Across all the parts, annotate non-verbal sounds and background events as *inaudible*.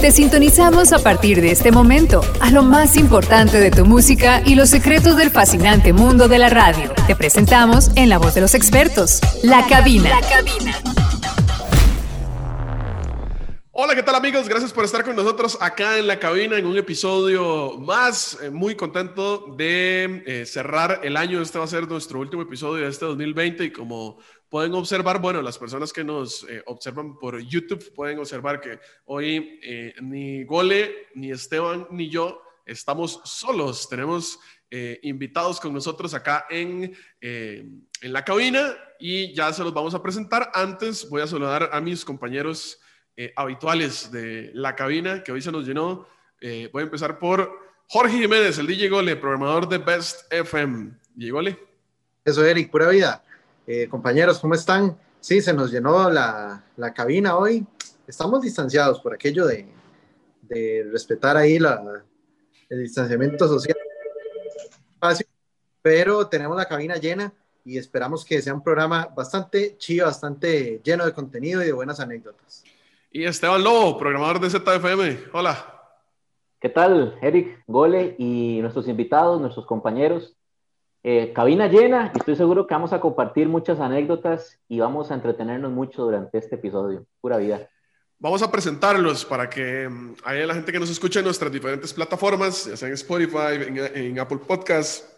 Te sintonizamos a partir de este momento a lo más importante de tu música y los secretos del fascinante mundo de la radio. Te presentamos en la voz de los expertos, La Cabina. La Cabina. Hola, ¿qué tal amigos? Gracias por estar con nosotros acá en la cabina en un episodio más. Eh, muy contento de eh, cerrar el año. Este va a ser nuestro último episodio de este 2020 y como pueden observar, bueno, las personas que nos eh, observan por YouTube pueden observar que hoy ni Gole, ni Esteban, ni yo estamos solos. Tenemos invitados con nosotros acá en, en la cabina y ya se los vamos a presentar. Antes voy a saludar a mis compañeros eh, habituales de la cabina que hoy se nos llenó. Eh, voy a empezar por Jorge Jiménez, el DJ Gole, programador de Best FM. DJ Gole. Eso, Eric, pura vida. Eh, compañeros, ¿cómo están? Sí, se nos llenó la, la, cabina hoy. Estamos distanciados por aquello de, de respetar ahí la, el distanciamiento social. Pero tenemos la cabina llena y esperamos que sea un programa bastante chido, bastante lleno de contenido y de buenas anécdotas. Y Esteban Lobo, programador de ZFM. Hola. ¿Qué tal, Eric, Gole y nuestros invitados, nuestros compañeros? Eh, cabina llena y estoy seguro que vamos a compartir muchas anécdotas y vamos a entretenernos mucho durante este episodio. Pura vida. Vamos a presentarlos para que mm, haya la gente que nos escuche en nuestras diferentes plataformas, ya sea en Spotify, en, Apple Podcasts,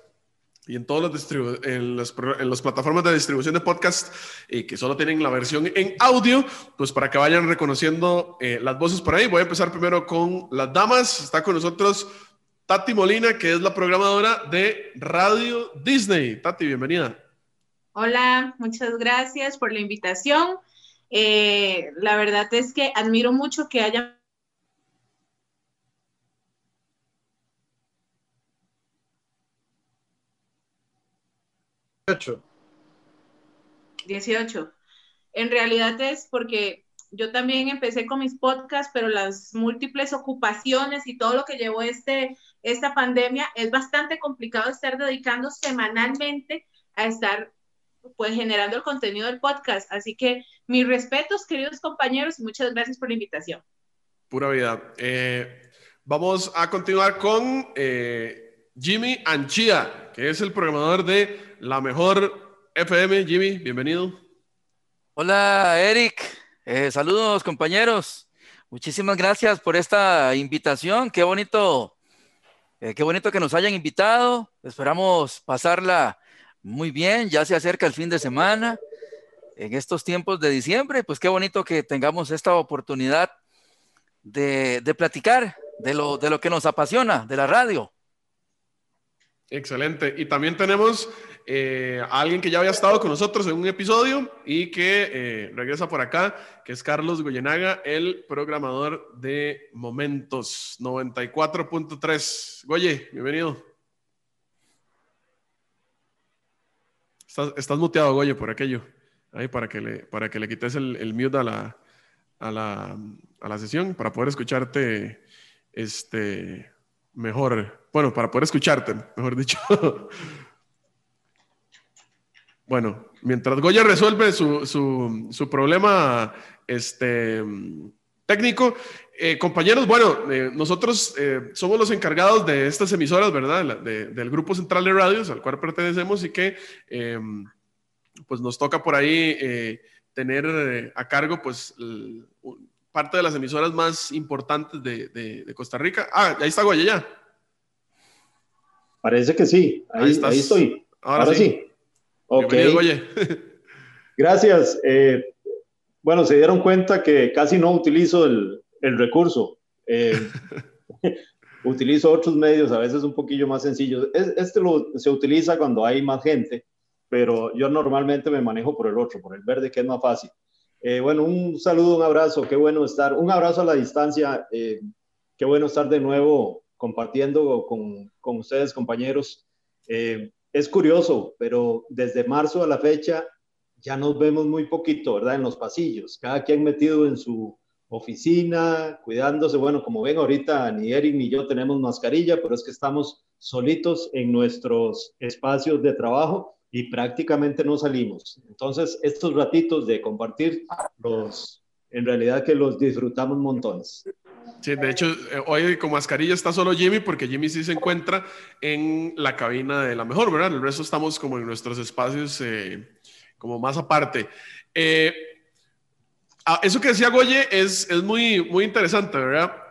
y en todas las, en en las plataformas de distribución de podcast eh, que solo tienen la versión en audio, pues para que vayan reconociendo eh, las voces por ahí. Voy a empezar primero con las damas. Está con nosotros Tati Molina, que es la programadora de Radio Disney. Tati, bienvenida. Hola, muchas gracias por la invitación. Eh, la verdad es que admiro mucho que haya 18. 18. En realidad es porque yo también empecé con mis podcasts, pero las múltiples ocupaciones y todo lo que llevó este, esta pandemia, es bastante complicado estar dedicando semanalmente a estar pues generando el contenido del podcast. Así que mis respetos, queridos compañeros, y muchas gracias por la invitación. Pura vida. Eh, vamos a continuar con eh, Jimmy Anchia, que es el programador de la mejor FM. Jimmy, bienvenido. Hola, Eric. Eh, saludos, compañeros. Muchísimas gracias por esta invitación. Qué bonito, eh, qué bonito que nos hayan invitado. Esperamos pasarla muy bien. Ya se acerca el fin de semana en estos tiempos de diciembre. Pues qué bonito que tengamos esta oportunidad de, platicar de lo que nos apasiona, de la radio. Excelente. Y también tenemos eh, alguien que ya había estado con nosotros en un episodio y que eh, regresa por acá, que es Carlos Goyenaga, el programador de Momentos 94.3. Goye, bienvenido. Estás, muteado, Goye, por aquello. Ahí para que le, para que le quites el, el mute a la, a la, a la sesión, para poder escucharte este, mejor. Bueno, para poder escucharte, mejor dicho. *laughs* Bueno, mientras Goya resuelve su, su, problema este, técnico, eh, compañeros, bueno, eh, nosotros eh, somos los encargados de estas emisoras, ¿verdad? del Grupo Central de Radios, al cual pertenecemos y que pues nos toca por ahí tener a cargo pues parte de las emisoras más importantes de, de, Costa Rica. Ah, ahí está Goya ya. Parece que sí, ahí, estoy. Ahora, sí. Ok. *laughs* Gracias. Eh, bueno, se dieron cuenta que casi no utilizo el, el recurso. Eh, *laughs* utilizo otros medios, a veces un poquillo más sencillos. Este lo, se utiliza cuando hay más gente, pero yo normalmente me manejo por el otro, por el verde, que es más fácil. Eh, bueno, un saludo, un abrazo, qué bueno estar, un abrazo a la distancia, qué bueno estar de nuevo compartiendo con, con ustedes, compañeros es curioso, pero desde marzo a la fecha ya nos vemos muy poquito, ¿verdad? En los pasillos, cada quien metido en su oficina, cuidándose. Bueno, como ven ahorita, ni Eric ni yo tenemos mascarilla, pero es que estamos solitos en nuestros espacios de trabajo y prácticamente no salimos. Entonces, estos ratitos de compartir los, en realidad que los disfrutamos montones. Sí, de hecho, eh, hoy con mascarilla está solo Jimmy porque Jimmy sí se encuentra en la cabina de la mejor, ¿verdad? El resto estamos como en nuestros espacios eh, como más aparte. Eh, ah, eso que decía Goye es, es muy, muy interesante, ¿verdad?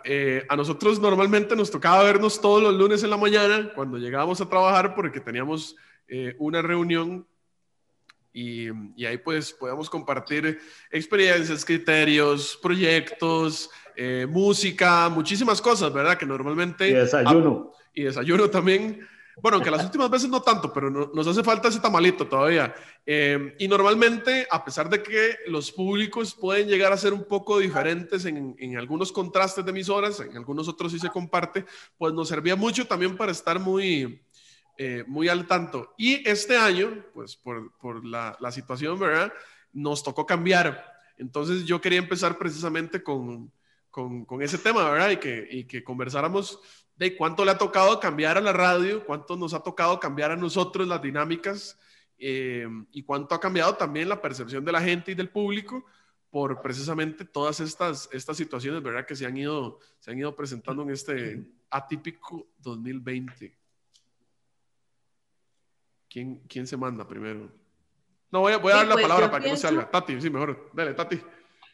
a nosotros normalmente nos tocaba vernos todos los lunes en la mañana cuando llegábamos a trabajar porque teníamos una reunión y, y, ahí pues podemos compartir experiencias, criterios, proyectos, eh, música, muchísimas cosas, ¿verdad? Que normalmente... Y desayuno. y desayuno también. Bueno, aunque las últimas veces no tanto, pero nos hace falta ese tamalito todavía. Eh, y normalmente, a pesar de que los públicos pueden llegar a ser un poco diferentes en, en, algunos contrastes de emisoras, en algunos otros sí se comparte, pues nos servía mucho también para estar muy, eh, muy al tanto. Y este año, pues por, por la, la, situación, ¿verdad? Nos tocó cambiar. Entonces yo quería empezar precisamente con, con, ese tema, ¿verdad? Y que, y que conversáramos de cuánto le ha tocado cambiar a la radio, cuánto nos ha tocado cambiar a nosotros las dinámicas eh, y cuánto ha cambiado también la percepción de la gente y del público por precisamente todas estas, estas situaciones, ¿verdad? Que se han, ido, se han ido presentando en este atípico 2020. ¿Quién, quién se manda primero? No, voy a, voy a dar la pues, palabra para que no salga. Tati, sí, mejor. Dale, Tati.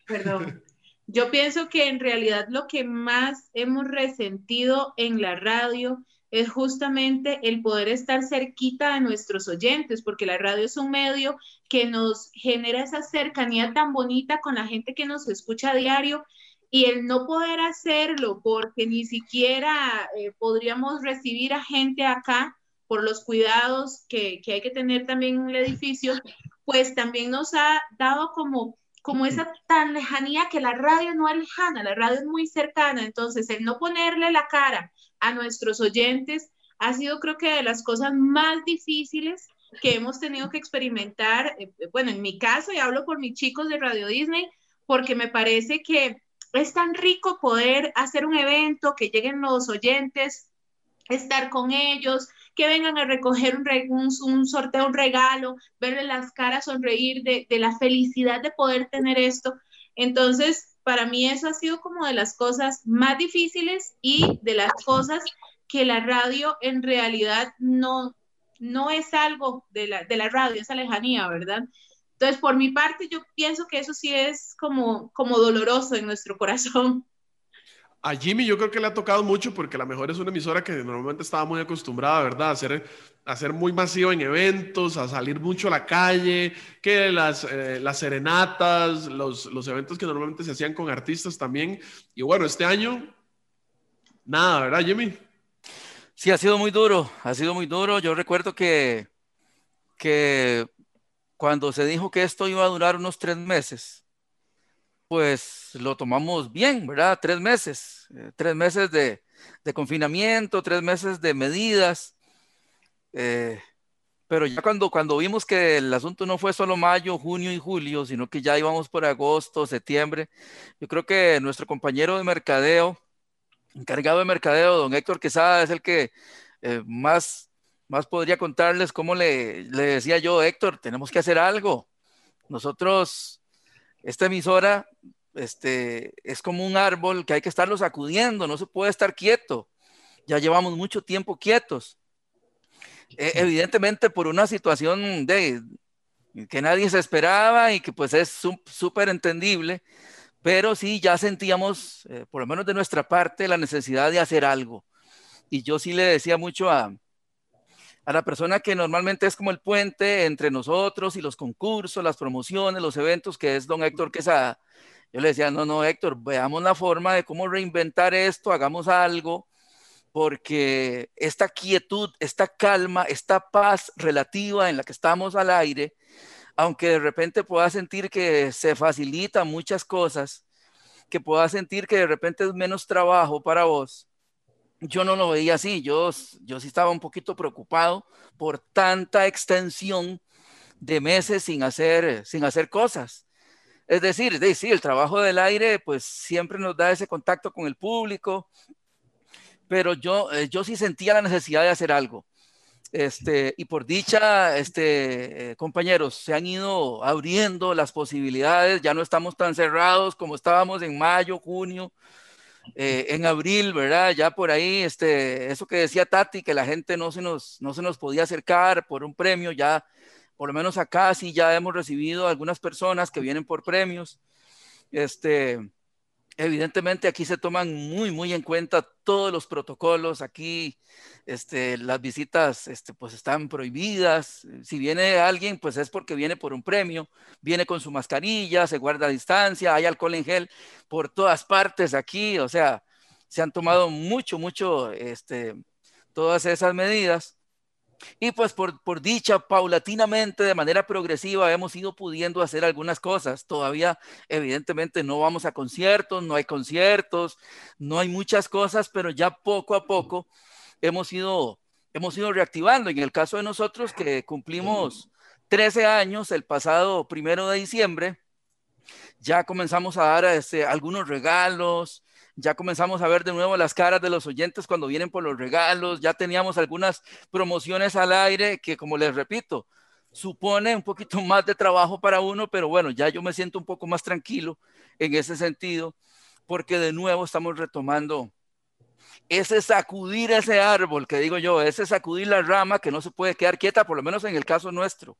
Perdón. Yo pienso que en realidad lo que más hemos resentido en la radio es justamente el poder estar cerquita de nuestros oyentes, porque la radio es un medio que nos genera esa cercanía tan bonita con la gente que nos escucha a diario y el no poder hacerlo porque ni siquiera eh, podríamos recibir a gente acá por los cuidados que, que hay que tener también en el edificio, pues también nos ha dado como como esa tan lejanía que la radio no es lejana, la radio es muy cercana, entonces el no ponerle la cara a nuestros oyentes ha sido creo que de las cosas más difíciles que hemos tenido que experimentar, eh, bueno, en mi caso, y hablo por mis chicos de Radio Disney, porque me parece que es tan rico poder hacer un evento, que lleguen los oyentes, estar con ellos, que vengan a recoger un, sorteo, un regalo, verle las caras sonreír de, de la felicidad de poder tener esto. Entonces, para mí eso ha sido como de las cosas más difíciles y de las cosas que la radio en realidad no, no es algo de la, de la radio, esa lejanía, ¿verdad? Entonces, por mi parte, yo pienso que eso sí es como, como doloroso en nuestro corazón. A Jimmy yo creo que le ha tocado mucho porque la mejor es una emisora que normalmente estaba muy acostumbrada, ¿verdad? A ser, a ser muy masiva en eventos, a salir mucho a la calle, que las, eh, las serenatas, los, los eventos que normalmente se hacían con artistas también. Y bueno, este año, nada, ¿verdad, Jimmy? Sí, ha sido muy duro, ha sido muy duro. Yo recuerdo que, que cuando se dijo que esto iba a durar unos tres meses, pues lo tomamos bien, ¿verdad? Tres meses, eh, tres meses de, confinamiento, tres meses de medidas. Eh, pero ya cuando, cuando vimos que el asunto no fue solo mayo, junio y julio, sino que ya íbamos por agosto, septiembre, yo creo que nuestro compañero de mercadeo, encargado de mercadeo, don Héctor Quesada, es el que eh, más, más podría contarles cómo le, le decía yo, Héctor, tenemos que hacer algo. Nosotros esta emisora este, es como un árbol que hay que estarlo sacudiendo, no se puede estar quieto. Ya llevamos mucho tiempo quietos. E, evidentemente por una situación de, que nadie se esperaba y que pues es súper entendible, pero sí ya sentíamos, eh, por lo menos de nuestra parte, la necesidad de hacer algo. Y yo sí le decía mucho a, a la persona que normalmente es como el puente entre nosotros y los concursos, las promociones, los eventos, que es don Héctor Quesada. Yo le decía, no, no, Héctor, veamos la forma de cómo reinventar esto, hagamos algo, porque esta quietud, esta calma, esta paz relativa en la que estamos al aire, aunque de repente pueda sentir que se facilitan muchas cosas, que pueda sentir que de repente es menos trabajo para vos, yo no lo veía así, yo, yo sí estaba un poquito preocupado por tanta extensión de meses sin hacer, sin hacer cosas. Es decir, de, sí, el trabajo del aire pues siempre nos da ese contacto con el público, pero yo, eh, yo sí sentía la necesidad de hacer algo. Este, y por dicha, este, eh, compañeros, se han ido abriendo las posibilidades, ya no estamos tan cerrados como estábamos en mayo, junio, eh, en abril, ¿verdad? Ya por ahí, este, eso que decía Tati, que la gente no se, nos, no se nos podía acercar por un premio, ya por lo menos acá sí ya hemos recibido algunas personas que vienen por premios. Este, evidentemente aquí se toman muy, muy en cuenta todos los protocolos. Aquí este, las visitas este, pues están prohibidas. Si viene alguien, pues es porque viene por un premio, viene con su mascarilla, se guarda a distancia, hay alcohol en gel por todas partes aquí. O sea, se han tomado mucho, mucho este, todas esas medidas. Y pues por, por dicha, paulatinamente, de manera progresiva, hemos ido pudiendo hacer algunas cosas. Todavía, evidentemente, no vamos a conciertos, no hay conciertos, no hay muchas cosas, pero ya poco a poco hemos ido, hemos ido reactivando. En el caso de nosotros, que cumplimos 13 años el pasado primero de diciembre, ya comenzamos a dar este, algunos regalos, ya comenzamos a ver de nuevo las caras de los oyentes cuando vienen por los regalos, ya teníamos algunas promociones al aire que, como les repito, supone un poquito *laughs* más de trabajo para uno, pero bueno, ya yo me siento un poco más tranquilo en ese sentido, porque de nuevo estamos retomando ese sacudir ese árbol, que digo yo, ese sacudir la rama que no se puede quedar quieta, por lo menos en el caso nuestro.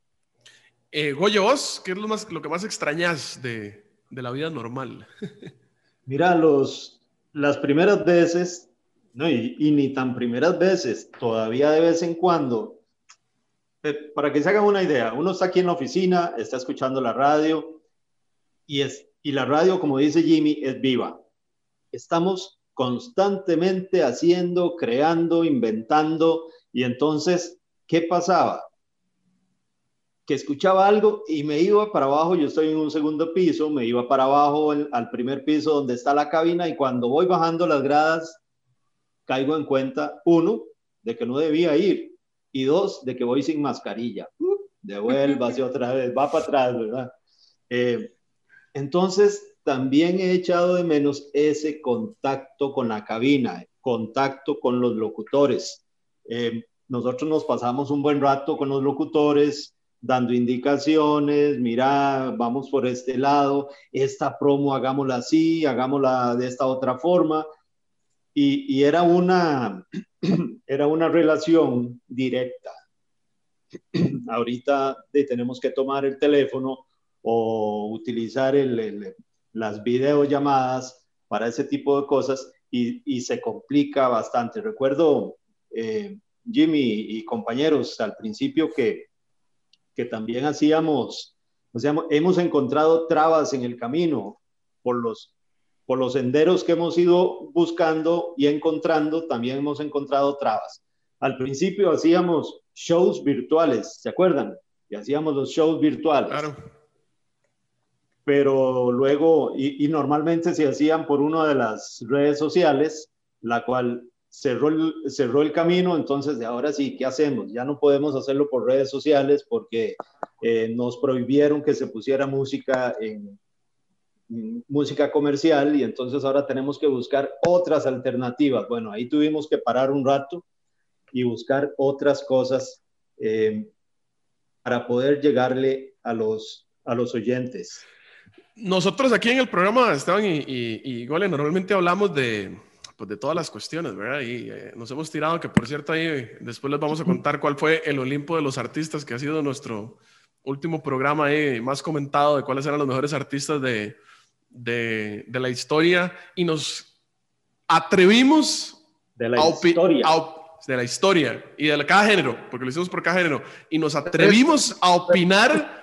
Eh, Goyo, vos, ¿qué es lo, más, lo que más extrañas de, de la vida normal? *laughs* Mira, los, las primeras veces, no, y, ni tan primeras veces, todavía de vez en cuando, para que se hagan una idea, uno está aquí en la oficina, está escuchando la radio y, es, y la radio, como dice Jimmy, es viva. Estamos constantemente haciendo, creando, inventando y entonces, ¿qué pasaba? Que escuchaba algo y me iba para abajo, yo estoy en un segundo piso, me iba para abajo al primer piso donde está la cabina y cuando voy bajando las gradas, caigo en cuenta, uno, de que no debía ir y dos, de que voy sin mascarilla. Hacia otra vez, va para atrás, ¿verdad? Eh, entonces, también he echado de menos ese contacto con la cabina, contacto con los locutores. Eh, nosotros nos pasamos un buen rato con los locutores, dando indicaciones, mira, vamos por este lado, esta promo hagámosla así, hagámosla de esta otra forma. Y, era, una, *clears throat* era una relación directa. *clears throat* Ahorita tenemos que tomar el teléfono o utilizar las videollamadas para ese tipo de cosas y, se complica bastante. Recuerdo, eh, Jimmy y compañeros, al principio que que también hacíamos, o sea, hemos encontrado trabas en el camino por los, por los senderos que hemos ido buscando y encontrando, también hemos encontrado trabas. Al principio hacíamos shows virtuales, ¿se acuerdan? Y hacíamos los shows virtuales. Claro. Pero luego, y, y normalmente se hacían por una de las redes sociales, la cual cerró el, cerró el camino, entonces de ahora sí, ¿qué hacemos? Ya no podemos hacerlo por redes sociales porque eh, nos prohibieron que se pusiera música en, música comercial y entonces ahora tenemos que buscar otras alternativas. Bueno, ahí tuvimos que parar un rato y buscar otras cosas eh, para poder llegarle a los, a los oyentes. Nosotros aquí en el programa, Esteban y, y, y Gole, normalmente hablamos de, pues, de todas las cuestiones, ¿verdad? Y eh, nos hemos tirado, que por cierto ahí después les vamos a contar cuál fue el Olimpo de los artistas, que ha sido nuestro último programa ahí más comentado de cuáles eran los mejores artistas de, de, de la historia y nos atrevimos de la historia. de la historia y de cada género, porque lo hicimos por cada género, y nos atrevimos a opinar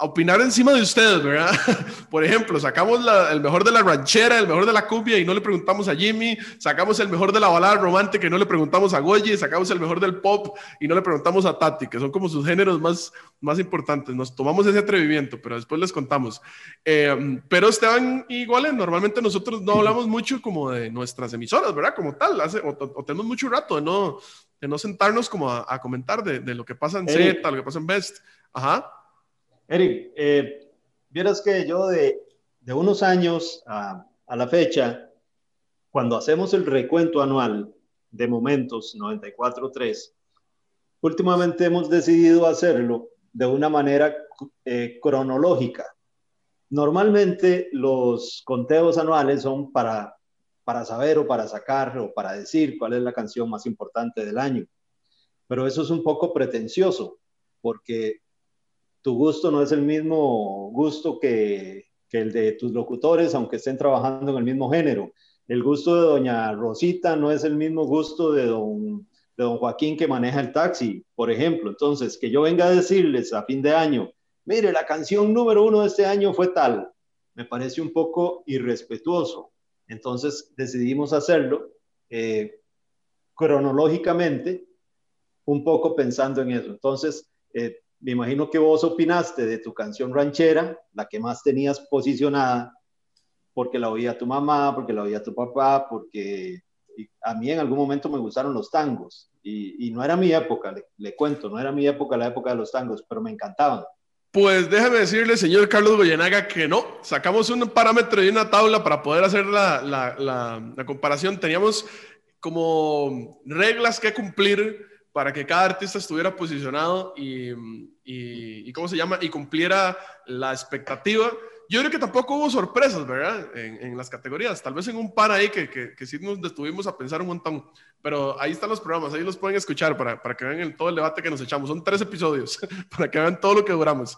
a opinar encima de ustedes, ¿verdad? *laughs* Por ejemplo, sacamos el mejor de la ranchera, el mejor de la cumbia y no le preguntamos a Jimmy, sacamos el mejor de la balada romántica y no le preguntamos a Goyi, sacamos el mejor del pop y no le preguntamos a Tati, que son como sus géneros más, más importantes. Nos tomamos ese atrevimiento, pero después les contamos. Eh, pero Esteban igual, normalmente nosotros no hablamos mucho como de nuestras emisoras, ¿verdad? Como tal, hace, o, tenemos mucho rato de no, de no sentarnos como a, comentar de, de, lo que pasa en Z, lo que pasa en Best. Ajá. Eric, eh, vieras que yo de, de unos años a, a, la fecha, cuando hacemos el recuento anual de momentos 94.3, últimamente hemos decidido hacerlo de una manera eh, cronológica. Normalmente los conteos anuales son para, para saber o para sacar o para decir cuál es la canción más importante del año. Pero eso es un poco pretencioso, porque tu gusto no es el mismo gusto que, el de tus locutores, aunque estén trabajando en el mismo género. El gusto de doña Rosita no es el mismo gusto de don de don Joaquín que maneja el taxi, por ejemplo. Entonces, que yo venga a decirles a fin de año, mire, la canción número uno de este año fue tal, me parece un poco irrespetuoso. Entonces, decidimos hacerlo eh, cronológicamente, un poco pensando en eso. Entonces, eh, me imagino que vos opinaste de tu canción ranchera, la que más tenías posicionada, porque la oía tu mamá, porque la oía tu papá, porque a mí en algún momento me gustaron los tangos y, no era mi época, le, cuento, no era mi época la época de los tangos, pero me encantaban. Pues déjeme decirle, señor Carlos Goyenaga, que no. Sacamos un parámetro y una tabla para poder hacer la, la, comparación. Teníamos como reglas que cumplir para que cada artista estuviera posicionado y, y, y, ¿cómo se llama? Y cumpliera la expectativa. Yo creo que tampoco hubo sorpresas, ¿verdad? En, las categorías. Tal vez en un par ahí que, que, sí nos detuvimos a pensar un montón. Pero ahí están los programas, ahí los pueden escuchar para, para que vean el, todo el debate que nos echamos. Son tres episodios *laughs* para que vean todo lo que duramos.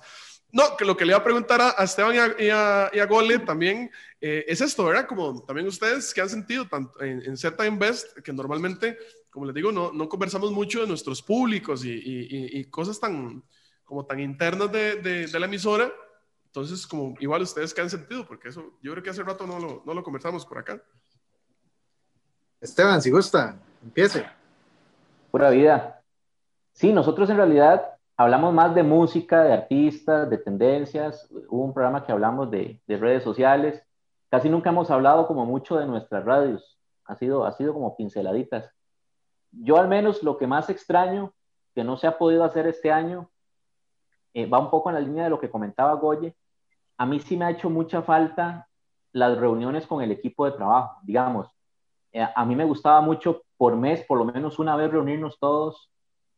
No, que lo que le iba a preguntar a, Esteban y a, y, a, Gole también eh, es esto, ¿verdad? Como también ustedes que han sentido tanto en, en Z Invest, que normalmente, como les digo, no, no conversamos mucho de nuestros públicos y, y, y cosas tan, como tan internas de, de, de la emisora entonces, como igual ustedes que han sentido, porque eso yo creo que hace rato no lo, no lo conversamos por acá. Esteban, si gusta, empiece. Pura vida. Sí, nosotros en realidad hablamos más de música, de artistas, de tendencias. Hubo un programa que hablamos de, de redes sociales. Casi nunca hemos hablado como mucho de nuestras radios. Ha sido, ha sido como pinceladitas. Yo al menos lo que más extraño que no se ha podido hacer este año eh, va un poco en la línea de lo que comentaba Goye, a mí sí me ha hecho mucha falta las reuniones con el equipo de trabajo, digamos. Eh, a mí me gustaba mucho por mes, por lo menos una vez reunirnos todos.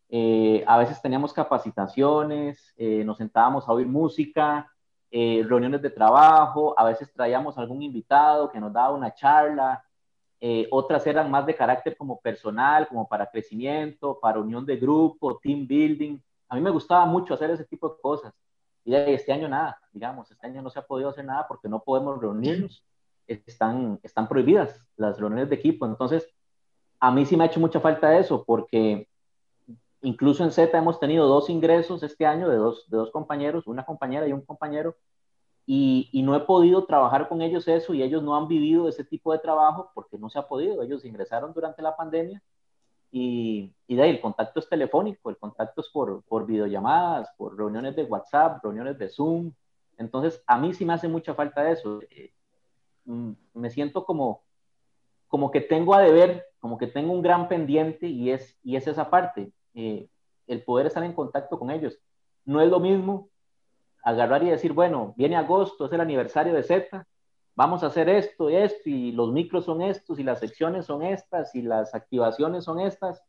Eh, a veces teníamos capacitaciones, nos sentábamos a oír música, reuniones de trabajo, a veces traíamos algún invitado que nos daba una charla, otras eran más de carácter como personal, como para crecimiento, para unión de grupo, team building. A mí me gustaba mucho hacer ese tipo de cosas. Y este año nada, digamos, este año no se ha podido hacer nada porque no podemos reunirnos, están, están prohibidas las reuniones de equipo. Entonces, a mí sí me ha hecho mucha falta eso porque incluso en Z hemos tenido dos ingresos este año de dos, de dos compañeros, una compañera y un compañero, y, y, no he podido trabajar con ellos eso y ellos no han vivido ese tipo de trabajo porque no se ha podido. Ellos ingresaron durante la pandemia y, y, de ahí el contacto es telefónico, el contacto es por, por videollamadas, por reuniones de WhatsApp, reuniones de Zoom. Entonces, a mí sí me hace mucha falta eso. Eh, mm, me siento como, como que tengo a deber, como que tengo un gran pendiente y es, y es esa parte, eh, el poder estar en contacto con ellos. No es lo mismo agarrar y decir, bueno, viene agosto, es el aniversario de Z, vamos a hacer esto y esto, y los micros son estos, y las secciones son estas, y las activaciones son estas,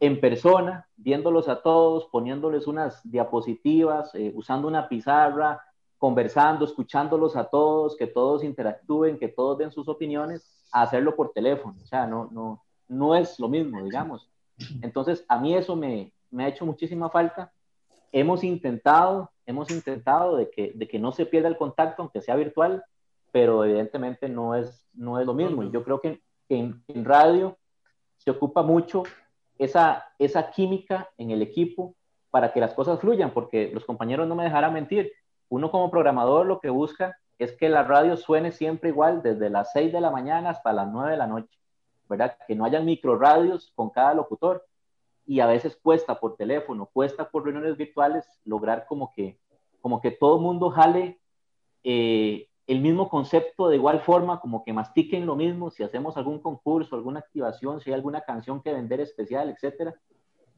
en persona, viéndolos a todos, poniéndoles unas diapositivas, eh, usando una pizarra, conversando, escuchándolos a todos, que todos interactúen, que todos den sus opiniones, hacerlo por teléfono. O sea, no, no, no es lo mismo, digamos. Entonces, a mí eso me, me ha hecho muchísima falta. Hemos intentado, hemos intentado de que, de que no se pierda el contacto, aunque sea virtual, pero evidentemente no es, no es lo mismo. Y yo creo que en, en radio se ocupa mucho esa, esa química en el equipo para que las cosas fluyan, porque los compañeros no me dejarán mentir. Uno como programador lo que busca es que la radio suene siempre igual, desde las 6 de la mañana hasta las 9 de la noche, ¿verdad? Que no hayan microradios con cada locutor. Y a veces cuesta por teléfono, cuesta por reuniones virtuales lograr como que, como que todo el mundo jale eh, el mismo concepto de igual forma, como que mastiquen lo mismo, si hacemos algún concurso, alguna activación, si hay alguna canción que vender especial, etcétera,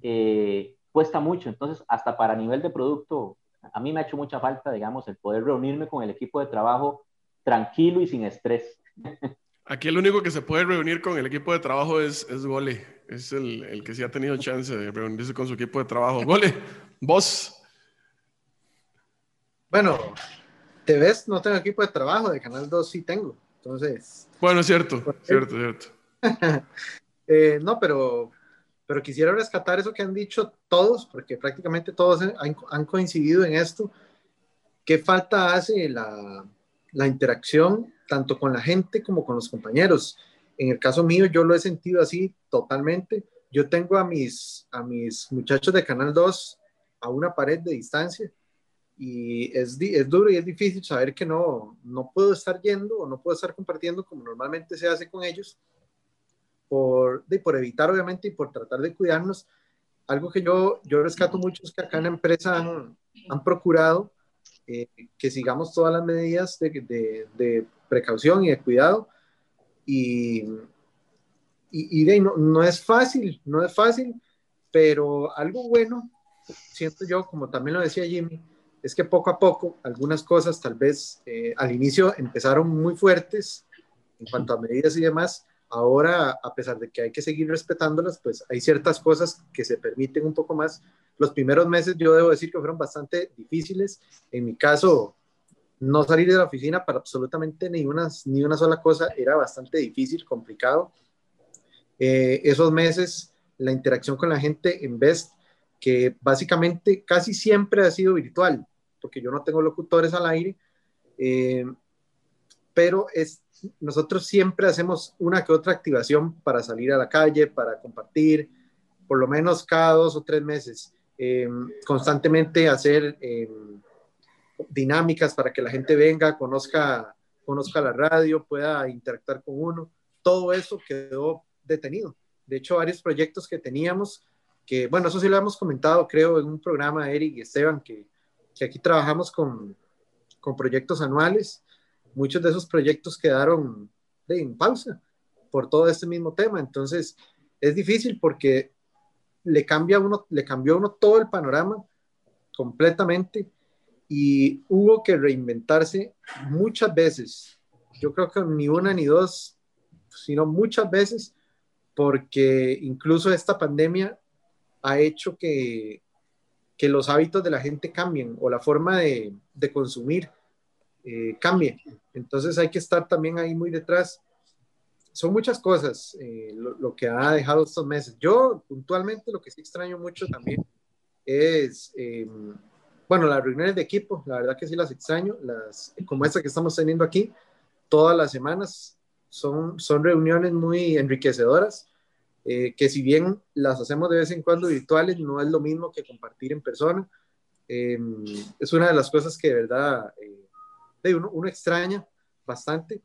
eh, cuesta mucho. Entonces, hasta para nivel de producto, a mí me ha hecho mucha falta, digamos, el poder reunirme con el equipo de trabajo tranquilo y sin estrés. *laughs* Aquí el único que se puede reunir con el equipo de trabajo es, es Gole. Es el, el que sí ha tenido chance de reunirse con su equipo de trabajo. Gole, vos. Bueno, te ves, no tengo equipo de trabajo, de Canal 2 sí tengo. Entonces. Bueno, es cierto, cierto, cierto. *laughs* eh, no, pero, pero quisiera rescatar eso que han dicho todos, porque prácticamente todos han, han coincidido en esto. ¿Qué falta hace la, la interacción tanto con la gente como con los compañeros? En el caso mío, yo lo he sentido así totalmente. Yo tengo a mis, a mis muchachos de Canal 2 a una pared de distancia y es, es duro y es difícil saber que no, no puedo estar yendo o no puedo estar compartiendo como normalmente se hace con ellos por, de, por evitar obviamente y por tratar de cuidarnos. Algo que yo, yo rescato mucho es que acá en la empresa han, han procurado eh, que sigamos todas las medidas de, de, precaución y de cuidado. Y, y, no, no, es fácil, no es fácil, pero algo bueno, siento yo, como también lo decía Jimmy, es que poco a poco algunas cosas tal vez eh, al inicio empezaron muy fuertes en cuanto a medidas y demás. Ahora, a pesar de que hay que seguir respetándolas, pues hay ciertas cosas que se permiten un poco más. Los primeros meses yo debo decir que fueron bastante difíciles. En mi caso, no salir de la oficina para absolutamente ni una, ni una sola cosa era bastante difícil, complicado. Eh, esos meses, la interacción con la gente en Best, que básicamente casi siempre ha sido virtual porque yo no tengo locutores al aire, eh, pero es, nosotros siempre hacemos una que otra activación para salir a la calle, para compartir, por lo menos cada dos o tres meses, eh, constantemente hacer eh, dinámicas para que la gente venga, conozca, conozca la radio, pueda interactuar con uno. Todo eso quedó detenido. De hecho, varios proyectos que teníamos, que bueno, eso sí lo hemos comentado, creo, en un programa, Eric y Esteban, que que aquí trabajamos con, con proyectos anuales. Muchos de esos proyectos quedaron en pausa por todo este mismo tema. Entonces, es difícil porque le, cambia uno, le cambió uno todo el panorama completamente y hubo que reinventarse muchas veces. Yo creo que ni una ni dos, sino muchas veces, porque incluso esta pandemia ha hecho que, que los hábitos de la gente cambien o la forma de, de consumir eh, cambie. Entonces hay que estar también ahí muy detrás. Son muchas cosas eh, lo, lo, que ha dejado estos meses. Yo puntualmente lo que sí extraño mucho también es, eh, bueno, las reuniones de equipo, la verdad que sí las extraño, las, como esta que estamos teniendo aquí, todas las semanas son, son reuniones muy enriquecedoras eh, que si bien las hacemos de vez en cuando virtuales, no es lo mismo que compartir en persona. Eh, es una de las cosas que de verdad eh, de uno, uno, extraña bastante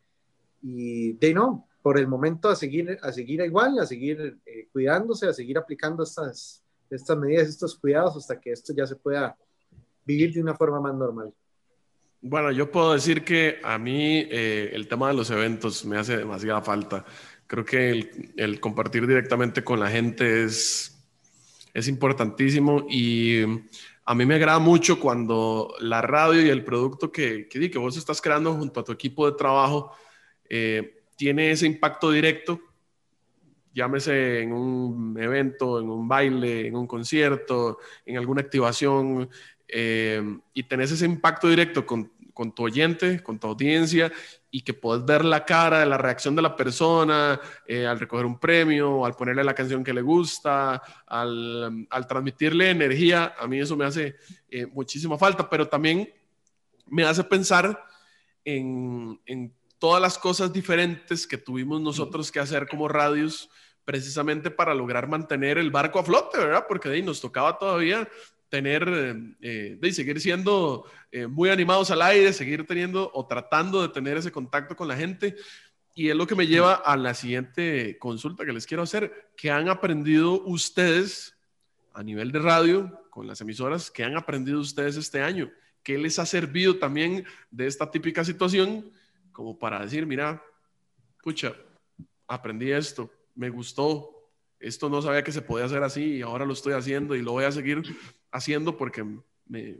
y de no, por el momento a seguir, a seguir igual, a seguir eh, cuidándose, a seguir aplicando estas, estas medidas, estos cuidados hasta que esto ya se pueda vivir de una forma más normal. Bueno, yo puedo decir que a mí eh, el tema de los eventos me hace demasiada falta. Creo que el, el, compartir directamente con la gente es, es importantísimo y a mí me agrada mucho cuando la radio y el producto que, que, que vos estás creando junto a tu equipo de trabajo eh, tiene ese impacto directo, llámese en un evento, en un baile, en un concierto, en alguna activación, eh, y tenés ese impacto directo con, con tu oyente, con tu audiencia, y que puedes ver la cara de la reacción de la persona eh, al recoger un premio, al ponerle la canción que le gusta, al, al transmitirle energía, a mí eso me hace eh, muchísima falta, pero también me hace pensar en, en, todas las cosas diferentes que tuvimos nosotros que hacer como radios precisamente para lograr mantener el barco a flote, ¿verdad? Porque ahí nos tocaba todavía tener, eh, de seguir siendo eh, muy animados al aire, seguir teniendo o tratando de tener ese contacto con la gente. Y es lo que me lleva a la siguiente consulta que les quiero hacer. ¿Qué han aprendido ustedes a nivel de radio con las emisoras? ¿Qué han aprendido ustedes este año? ¿Qué les ha servido también de esta típica situación como para decir, mira, pucha, aprendí esto, me gustó, esto no sabía que se podía hacer así y ahora lo estoy haciendo y lo voy a seguir haciendo porque me,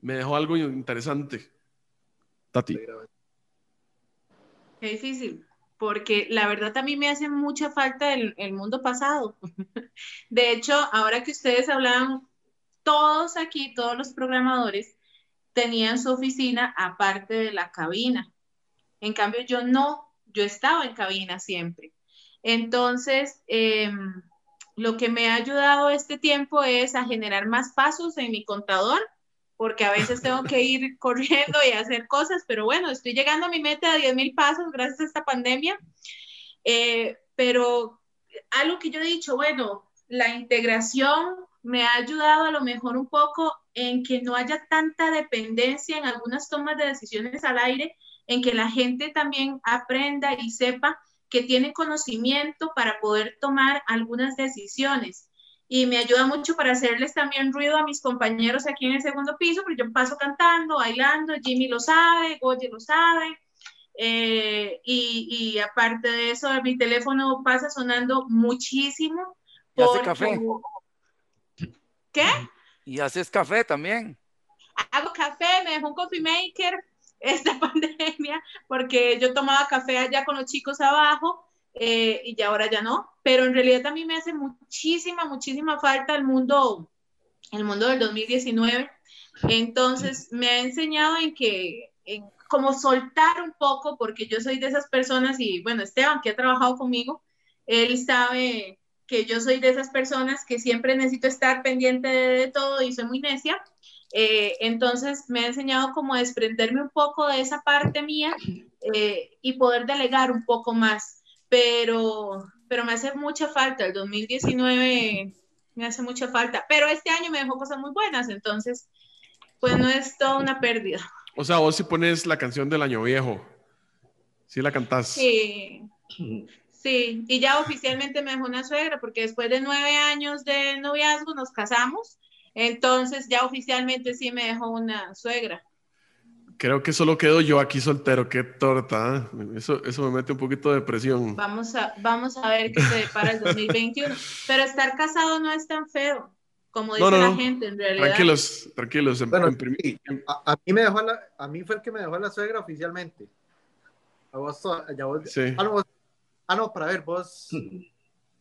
me dejó algo interesante. Tati. Qué difícil. porque la verdad también me hace mucha falta el, el mundo pasado. *laughs* De hecho, ahora que ustedes hablaban, todos aquí, todos los programadores, tenían su oficina aparte de la cabina. En cambio, yo no, yo estaba en cabina siempre. Entonces, em, lo que me ha ayudado este tiempo es a generar más pasos en mi contador, porque a veces tengo que ir *laughs* corriendo y hacer cosas, pero bueno, estoy llegando a mi meta de 10 mil pasos gracias a esta pandemia. Eh, pero algo que yo he dicho, bueno, la integración me ha ayudado a lo mejor un poco en que no haya tanta dependencia en algunas tomas de decisiones al aire, en que la gente también aprenda y sepa que tiene conocimiento para poder tomar algunas decisiones. Y me ayuda mucho para hacerles también ruido a mis compañeros aquí en el segundo piso, porque yo paso cantando, bailando, Jimmy lo sabe, Goye lo sabe. Eh, y, y, aparte de eso, mi teléfono pasa sonando muchísimo. ¿Y hace café? ¿Qué? ¿Y haces café también? Hago café, me dejó un coffee maker, esta *laughs* pandemia, porque yo tomaba café allá con los chicos abajo eh, y ahora ya no, pero en realidad también me hace muchísima, muchísima falta el mundo, el mundo del 2019. Entonces me ha enseñado en que, en como soltar un poco, porque yo soy de esas personas y bueno, Esteban, que ha trabajado conmigo, él sabe que yo soy de esas personas que siempre necesito estar pendiente de, de todo y soy muy necia. Eh, entonces me ha enseñado como a desprenderme un poco de esa parte mía eh, y poder delegar un poco más, pero, pero me hace mucha falta, el 2019 me hace mucha falta, pero este año me dejó cosas muy buenas, entonces pues no es toda una pérdida. O sea, vos si pones la canción del año viejo, si la cantás. Sí. Sí, y ya oficialmente me dejó una suegra, porque después de nueve años de noviazgo nos casamos entonces ya oficialmente sí me dejó una suegra. Creo que solo quedo yo aquí soltero, qué torta. ¿eh? Eso, eso me mete un poquito de presión. Vamos a, vamos a ver qué se depara el 2021. Pero estar casado no es tan feo, como dice la gente en realidad. Tranquilos, tranquilos. En, bueno, en, a, a, mí me dejó la, a mí fue el que me dejó la suegra oficialmente. A vos, ya vos, sí. ah, no, vos, ah, no, para ver, vos,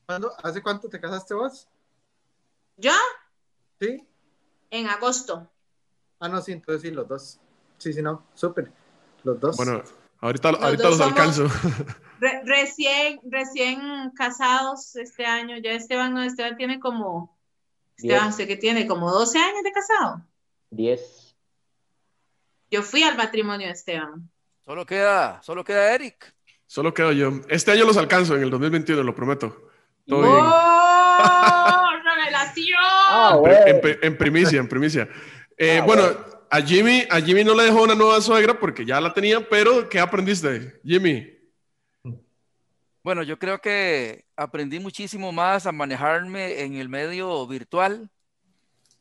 ¿cuándo, ¿hace cuánto te casaste vos? ¿Yo? ¿Sí? En agosto. Ah, no, sí, entonces sí, los dos. Sí, sí, no, súper. Los dos. Bueno, ahorita los, ahorita los alcanzo. *laughs* Re, recién, recién casados este año. Ya Esteban, no, Esteban tiene como. Esteban, sé que tiene como 12 años de casado. 10. Yo fui al matrimonio de Esteban. Solo queda, solo queda Eric. Solo quedo yo. Este año los alcanzo, en el 2021, lo prometo. Todo ¡Oh! bien. Ah, en, en, primicia, en primicia. *laughs* Eh, ah, bueno, bueno, a Jimmy, a Jimmy no le dejó una nueva suegra porque ya la tenía, pero ¿qué aprendiste, Jimmy? Bueno, yo creo que aprendí muchísimo más a manejarme en el medio virtual.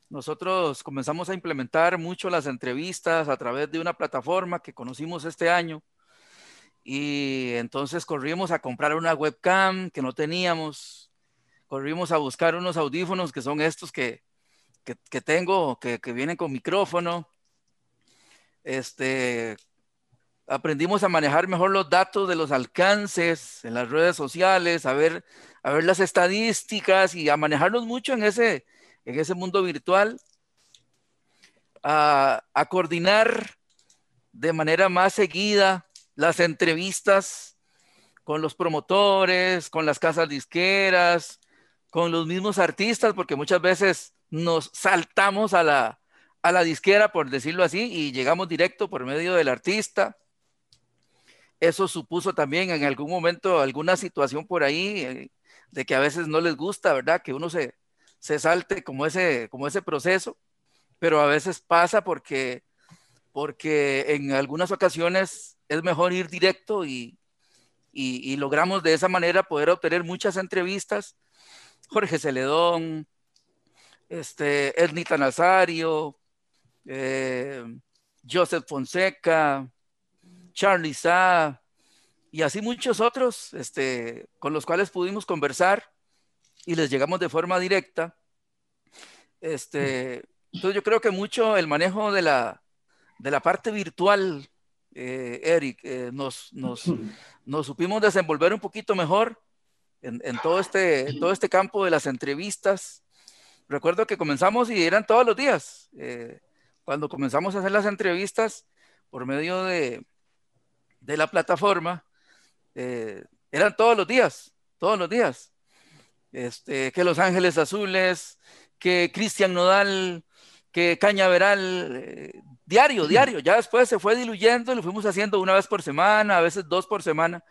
Nosotros comenzamos a implementar mucho las entrevistas a través de una plataforma que conocimos este año. Y entonces corrimos a comprar una webcam que no teníamos. Corrimos a buscar unos audífonos que son estos que, que, tengo, que, que, vienen con micrófono. Este, aprendimos a manejar mejor los datos de los alcances en las redes sociales, a ver, a ver las estadísticas y a manejarlos mucho en ese, en ese mundo virtual, a, a coordinar de manera más seguida las entrevistas con los promotores, con las casas disqueras, con los mismos artistas, porque muchas veces nos saltamos a la, a la disquera, por decirlo así, y llegamos directo por medio del artista. Eso supuso también en algún momento alguna situación por ahí eh, de que a veces no les gusta, ¿verdad? Que uno se, se salte como ese, como ese proceso, pero a veces pasa porque, porque en algunas ocasiones es mejor ir directo y, y, y, logramos de esa manera poder obtener muchas entrevistas. Jorge Celedón, este, Ernita Nazario, eh, Joseph Fonseca, Charlie Sa y así muchos otros este, con los cuales pudimos conversar y les llegamos de forma directa. Este, entonces yo creo que mucho el manejo de la, de la parte virtual eh, Eric, eh, nos, nos, *laughs* nos, supimos desenvolver un poquito mejor en, en, todo, este, todo este campo de las entrevistas. Recuerdo que comenzamos y eran todos los días. Eh, cuando comenzamos a hacer las entrevistas por medio de, de la plataforma, eran todos los días, todos los días. Este, que Los Ángeles Azules, que Cristian Nodal, que Cañaveral, eh, diario, diario. Ya después se fue diluyendo, lo fuimos haciendo una vez por semana, a veces dos por semana,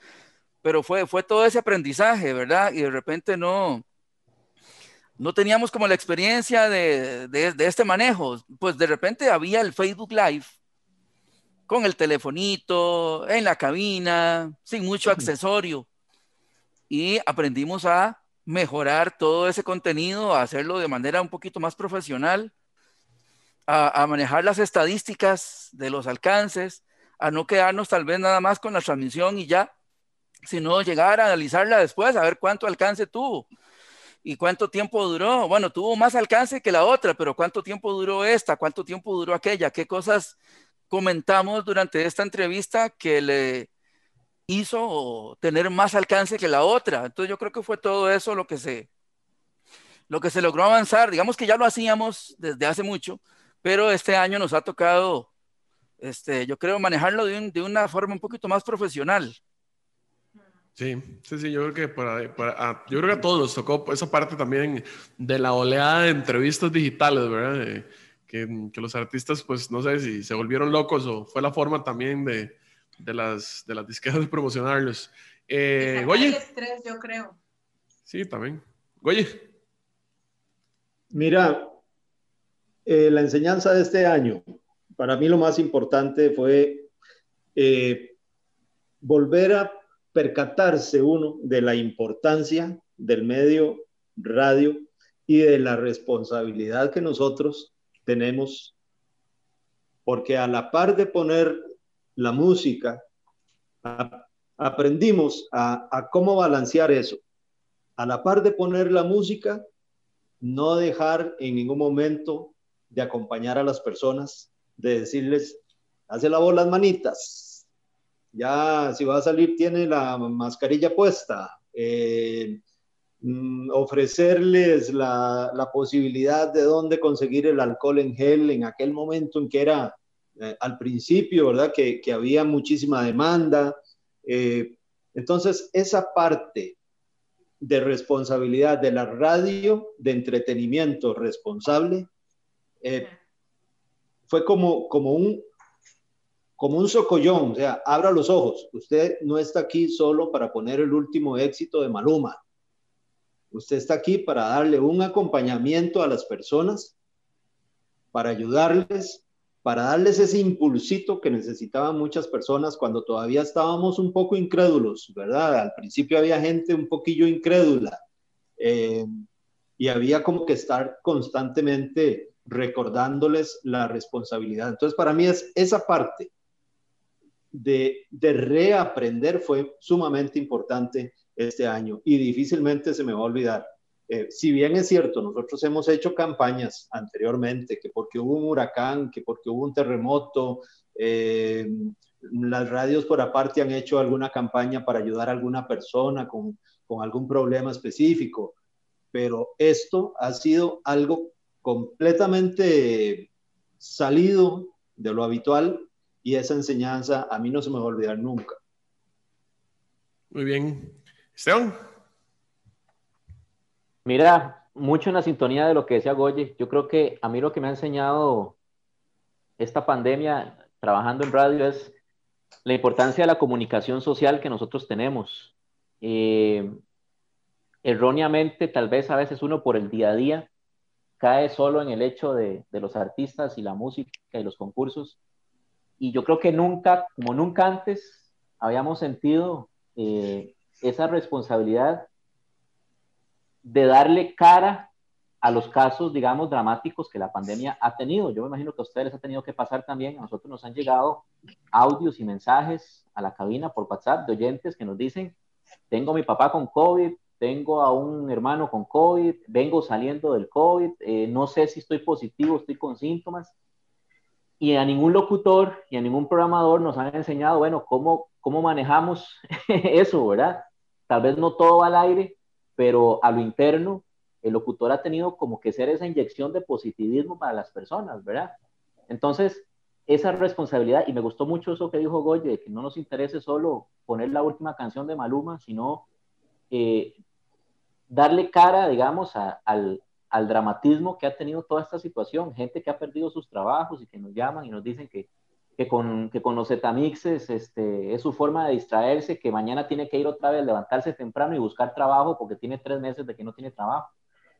pero fue, fue todo ese aprendizaje, ¿verdad? Y de repente no, no teníamos como la experiencia de, de, de este manejo. Pues de repente había el Facebook Live con el telefonito, en la cabina, sin mucho accesorio. Y aprendimos a mejorar todo ese contenido, a hacerlo de manera un poquito más profesional, a, manejar las estadísticas de los alcances, a no quedarnos tal vez nada más con la transmisión y ya, sino llegar a analizarla después, a ver cuánto alcance tuvo y cuánto tiempo duró. Bueno, tuvo más alcance que la otra, pero cuánto tiempo duró esta, cuánto tiempo duró aquella, qué cosas comentamos durante esta entrevista que le hizo tener más alcance que la otra. Entonces yo creo que fue todo eso lo que se, lo que se logró avanzar. Digamos que ya lo hacíamos desde hace mucho, pero este año nos ha tocado, este, yo creo, manejarlo de, de una forma un poquito más profesional. Sí, sí, sí, yo creo que para, para a, yo creo que a todos nos tocó esa parte también de la oleada de entrevistas digitales, ¿verdad? que, que, los artistas, pues no sé si se volvieron locos o fue la forma también de, de las, de las disqueras de promocionarlos. Eh, Goye. estrés, yo creo. Sí, también. Goye. Mira, eh, la enseñanza de este año, para mí lo más importante fue eh, volver a percatarse uno de la importancia del medio radio y de la responsabilidad que nosotros tenemos, porque a la par de poner la música, aprendimos a, cómo balancear eso. A la par de poner la música, no dejar en ningún momento de acompañar a las personas, de decirles, hace la voz las manitas, ya si va a salir tiene la mascarilla puesta, eh, mm, ofrecerles la, la, posibilidad de dónde conseguir el alcohol en gel en aquel momento en que era eh, al principio, ¿verdad? Que, que había muchísima demanda. Eh, entonces, esa parte de responsabilidad de la radio de entretenimiento responsable fue como, como, un, como un socollón, o sea, abra los ojos, usted no está aquí solo para poner el último éxito de Maluma, usted está aquí para darle un acompañamiento a las personas, para ayudarles para darles ese impulsito que necesitaban muchas personas cuando todavía estábamos un poco incrédulos, ¿verdad? Al principio había gente un poquillo incrédula eh, y había como que estar constantemente recordándoles la responsabilidad. Entonces, para mí es esa parte de, de reaprender fue sumamente importante este año y difícilmente se me va a olvidar. Eh, si bien es cierto, nosotros hemos hecho campañas anteriormente, que porque hubo un huracán, que porque hubo un terremoto, eh, las radios por aparte han hecho alguna campaña para ayudar a alguna persona con, con algún problema específico, pero esto ha sido algo completamente salido de lo habitual y esa enseñanza a mí no se me va a olvidar nunca. Muy bien. Esteban. Mira, mucho en la sintonía de lo que decía Goye. Yo creo que a mí lo que me ha enseñado esta pandemia trabajando en radio es la importancia de la comunicación social que nosotros tenemos. Eh, erróneamente, tal vez a veces uno por el día a día cae solo en el hecho de, los artistas y la música y los concursos. Y yo creo que nunca, como nunca antes, habíamos sentido eh, esa responsabilidad de darle cara a los casos, digamos, dramáticos que la pandemia ha tenido. Yo me imagino que a ustedes les ha tenido que pasar también. A nosotros nos han llegado audios y mensajes a la cabina por WhatsApp de oyentes que nos dicen, tengo a mi papá con COVID, tengo a un hermano con COVID, vengo saliendo del COVID, eh, no sé si estoy positivo, estoy con síntomas. Y a ningún locutor y a ningún programador nos han enseñado, bueno, cómo, cómo manejamos *laughs* eso, ¿verdad? Tal vez no todo al aire, pero a lo interno, el locutor ha tenido como que ser esa inyección de positivismo para las personas, ¿verdad? Entonces, esa responsabilidad, y me gustó mucho eso que dijo Goye, de que no nos interese solo poner la última canción de Maluma, sino eh, darle cara, digamos, al, al dramatismo que ha tenido toda esta situación. Gente que ha perdido sus trabajos y que nos llaman y nos dicen que, que, con, que con los Zetamixes este, es su forma de distraerse, que mañana tiene que ir otra vez, levantarse temprano y buscar trabajo porque tiene tres meses de que no tiene trabajo.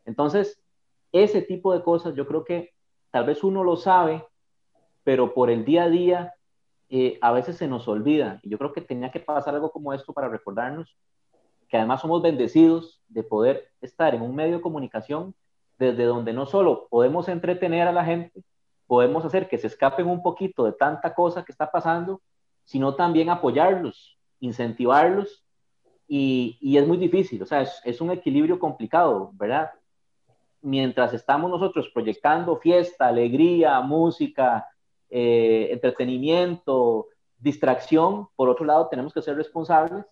Entonces, ese tipo de cosas yo creo que tal vez uno lo sabe, pero por el día a día eh, a veces se nos olvida. Y yo creo que tenía que pasar algo como esto para recordarnos que además somos bendecidos de poder estar en un medio de comunicación desde donde no solo podemos entretener a la gente, podemos hacer que se escapen un poquito de tanta cosa que está pasando, sino también apoyarlos, incentivarlos, y, y es muy difícil, o sea, es, es, un equilibrio complicado, ¿verdad? Mientras estamos nosotros proyectando fiesta, alegría, música, eh, entretenimiento, distracción, por otro lado tenemos que ser responsables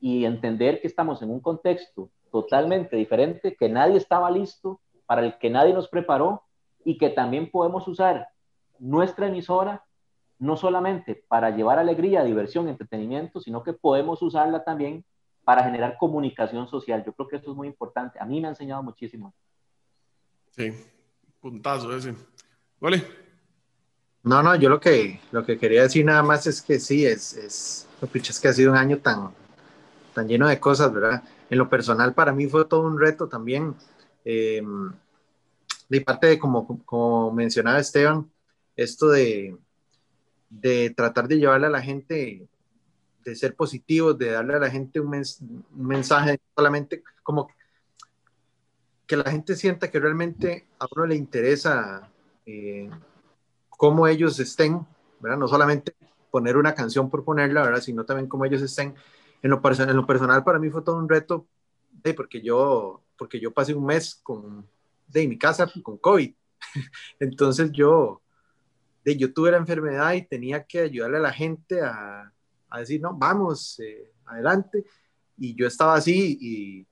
y entender que estamos en un contexto totalmente diferente, que nadie estaba listo para el que nadie nos preparó y que también podemos usar nuestra emisora no solamente para llevar alegría, diversión, entretenimiento, sino que podemos usarla también para generar comunicación social. Yo creo que eso es muy importante. A mí me ha enseñado muchísimo. Sí, puntazo ese. ¿Vale? No, no, yo lo que, lo que quería decir nada más es que sí, es, es, es que ha sido un año tan, tan lleno de cosas, ¿verdad? En lo personal para mí fue todo un reto también eh, de parte de, como, como mencionaba Esteban, esto de, de tratar de llevarle a la gente, de ser positivos, de darle a la gente un, un mensaje solamente como que la gente sienta que realmente a uno le interesa eh, cómo ellos estén, ¿verdad? No solamente poner una canción por ponerla, ¿verdad? Sino también cómo ellos estén. En lo, en lo personal para mí fue todo un reto, porque yo porque yo pasé un mes con, de mi casa con COVID. *laughs* Entonces yo, de, yo tuve la enfermedad y tenía que ayudarle a la gente a, a decir, no, vamos, eh, adelante. Y yo estaba así y,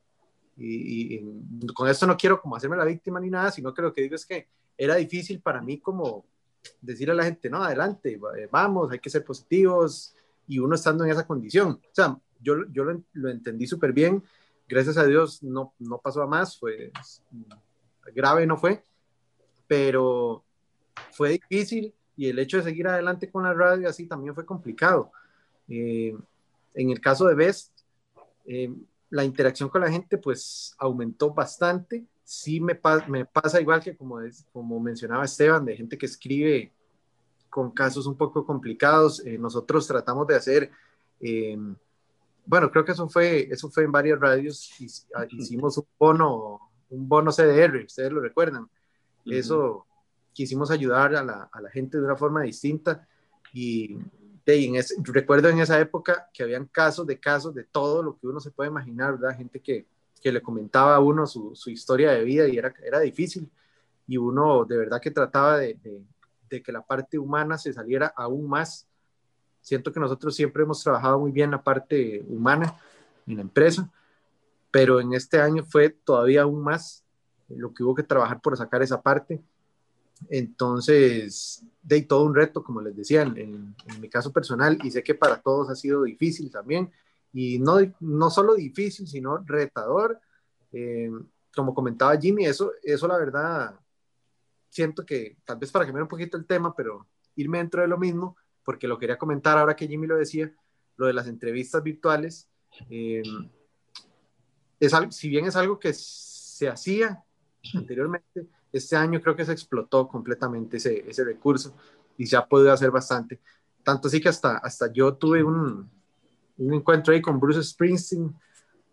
y, y, con esto no quiero como hacerme la víctima ni nada, sino que lo que digo es que era difícil para mí como decirle a la gente, no, adelante, eh, vamos, hay que ser positivos y uno estando en esa condición. O sea, yo, yo lo, lo entendí súper bien gracias a Dios no, no pasó a más, fue grave no fue, pero fue difícil y el hecho de seguir adelante con la radio así también fue complicado. Eh, en el caso de Best, eh, la interacción con la gente pues aumentó bastante. Sí me, me pasa igual que como, es, como mencionaba Esteban, de gente que escribe con casos un poco complicados. Eh, nosotros tratamos de hacer bueno, creo que eso fue, eso fue en varias radios, ah, hicimos un bono, un bono CDR, ustedes lo recuerdan. Eso quisimos ayudar a la, a la, gente de una forma distinta y, en recuerdo en esa época que habían casos de casos de todo lo que uno se puede imaginar, ¿verdad? Gente que, que le comentaba a uno su, su, historia de vida y era, era difícil y uno de verdad que trataba de, de, de que la parte humana se saliera aún más Siento que nosotros siempre hemos trabajado muy bien la parte humana en la empresa, pero en este año fue todavía aún más lo que hubo que trabajar por sacar esa parte. Entonces, de todo un reto, como les decía, en, mi caso personal, y sé que para todos ha sido difícil también, y no, no solo difícil, sino retador. Eh, como comentaba Jimmy, eso, eso la verdad, siento que tal vez para cambiar un poquito el tema, pero irme dentro de lo mismo, porque lo quería comentar ahora que Jimmy lo decía, lo de las entrevistas virtuales. Eh, es, si bien es algo que se hacía anteriormente, este año creo que se explotó completamente ese, ese recurso y se ha podido hacer bastante. Tanto así que hasta, hasta yo tuve un, un encuentro ahí con Bruce Springsteen,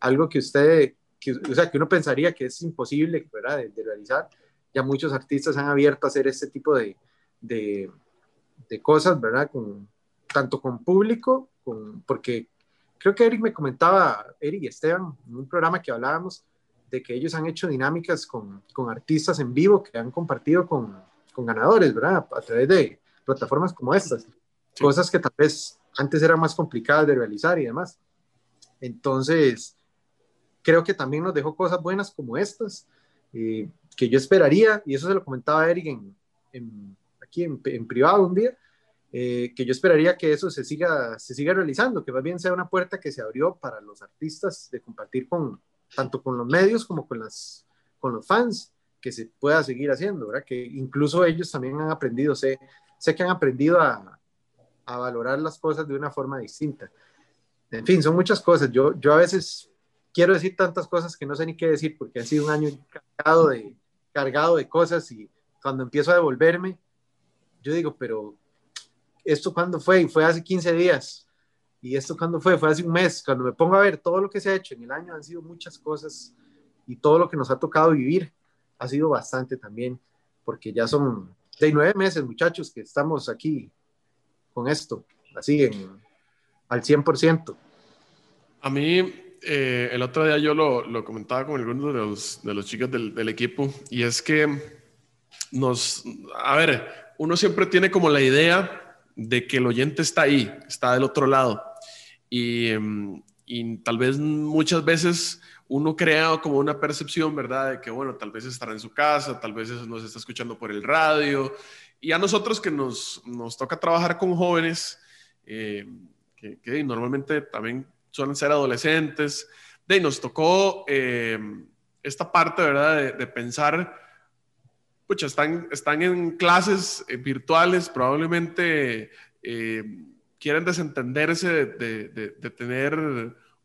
algo que usted, que, o sea, que uno pensaría que es imposible ¿verdad? De, de, realizar. Ya muchos artistas han abierto a hacer este tipo de, de, de cosas, ¿verdad? Con, tanto con público, con, porque creo que Eric me comentaba, Eric y Esteban, en un programa que hablábamos, de que ellos han hecho dinámicas con, con artistas en vivo que han compartido con, con ganadores, ¿verdad? A través de, plataformas como estas, cosas que tal vez antes eran más complicadas de realizar y demás. Entonces, creo que también nos dejó cosas buenas como estas, eh, que yo esperaría, y eso se lo comentaba Eric en, aquí en, en, privado un día, eh, que yo esperaría que eso se siga, se siga realizando, que más bien sea una puerta que se abrió para los artistas de compartir con, tanto con los medios como con, las, con los fans, que se pueda seguir haciendo, ¿verdad? Que incluso ellos también han aprendido, sé, sé que han aprendido a, a valorar las cosas de una forma distinta. En fin, son muchas cosas. Yo, yo a veces quiero decir tantas cosas que no sé ni qué decir porque ha sido un año cargado de, cargado de cosas y cuando empiezo a devolverme, yo digo, pero ¿esto cuándo fue? Y fue hace 15 días. ¿Y esto cuándo fue? Fue hace un mes. Cuando me pongo a ver todo lo que se ha hecho en el año, han sido muchas cosas y todo lo que nos ha tocado vivir ha sido bastante también, porque ya son de nueve meses, muchachos, que estamos aquí con esto, así en, al 100%. A mí, eh, el otro día yo lo, lo, comentaba con algunos de los, de los chicos del, del, equipo, y es que nos, a ver, uno siempre tiene como la idea de que el oyente está ahí, está del otro lado, y, y tal vez muchas veces uno crea como una percepción, ¿verdad? De que, bueno, tal vez estará en su casa, tal vez nos está escuchando por el radio. Y a nosotros que nos, toca trabajar con jóvenes, eh, que, normalmente también suelen ser adolescentes, de nos tocó eh, esta parte, ¿verdad? De, pensar, pucha, están, están en clases eh, virtuales, probablemente quieren desentenderse de, de, tener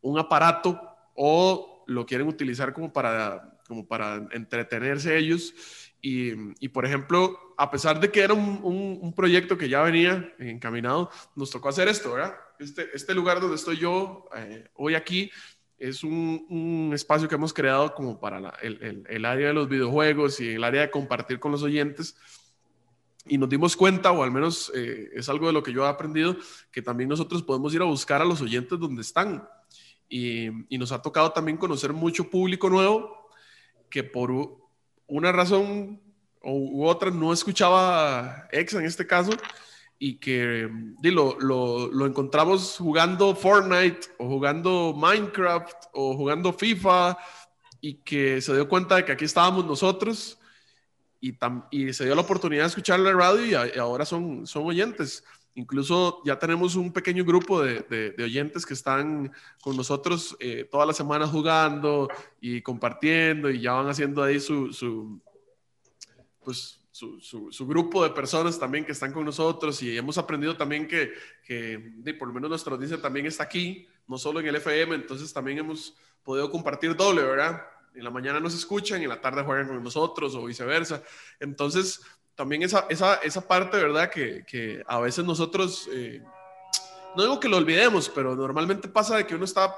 un aparato o lo quieren utilizar como para, como para entretenerse ellos. Y, y, por ejemplo, a pesar de que era un, un, proyecto que ya venía encaminado, nos tocó hacer esto, ¿verdad? Este, este lugar donde estoy yo eh, hoy aquí es un, un, espacio que hemos creado como para la, el, el, área de los videojuegos y el área de compartir con los oyentes. Y nos dimos cuenta, o al menos eh, es algo de lo que yo he aprendido, que también nosotros podemos ir a buscar a los oyentes donde están. Y, y nos ha tocado también conocer mucho público nuevo que por una razón u otra no escuchaba ex en este caso y que lo, lo, lo, encontramos jugando Fortnite o jugando Minecraft o jugando FIFA y que se dio cuenta de que aquí estábamos nosotros y, y se dio la oportunidad de escuchar la radio y, ahora son, son oyentes. Incluso ya tenemos un pequeño grupo de, de, oyentes que están con nosotros eh, todas las semanas jugando y compartiendo y ya van haciendo ahí su, su pues su, grupo de personas también que están con nosotros y hemos aprendido también que, por lo menos nuestra audiencia también está aquí, no solo en el FM, entonces también hemos podido compartir doble, ¿verdad? En la mañana nos escuchan en la tarde juegan con nosotros o viceversa. Entonces, también esa, esa, esa parte, ¿verdad? Que, que a veces nosotros, eh, no digo que lo olvidemos, pero normalmente pasa de que uno está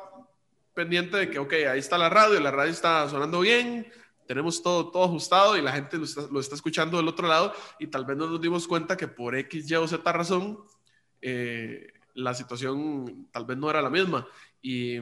pendiente de que, ok, ahí está la radio, la radio está sonando bien, tenemos todo, todo ajustado y la gente lo está, lo está, escuchando del otro lado y tal vez no nos dimos cuenta que por X, Y o Z razón eh, la situación tal vez no era la misma. Y,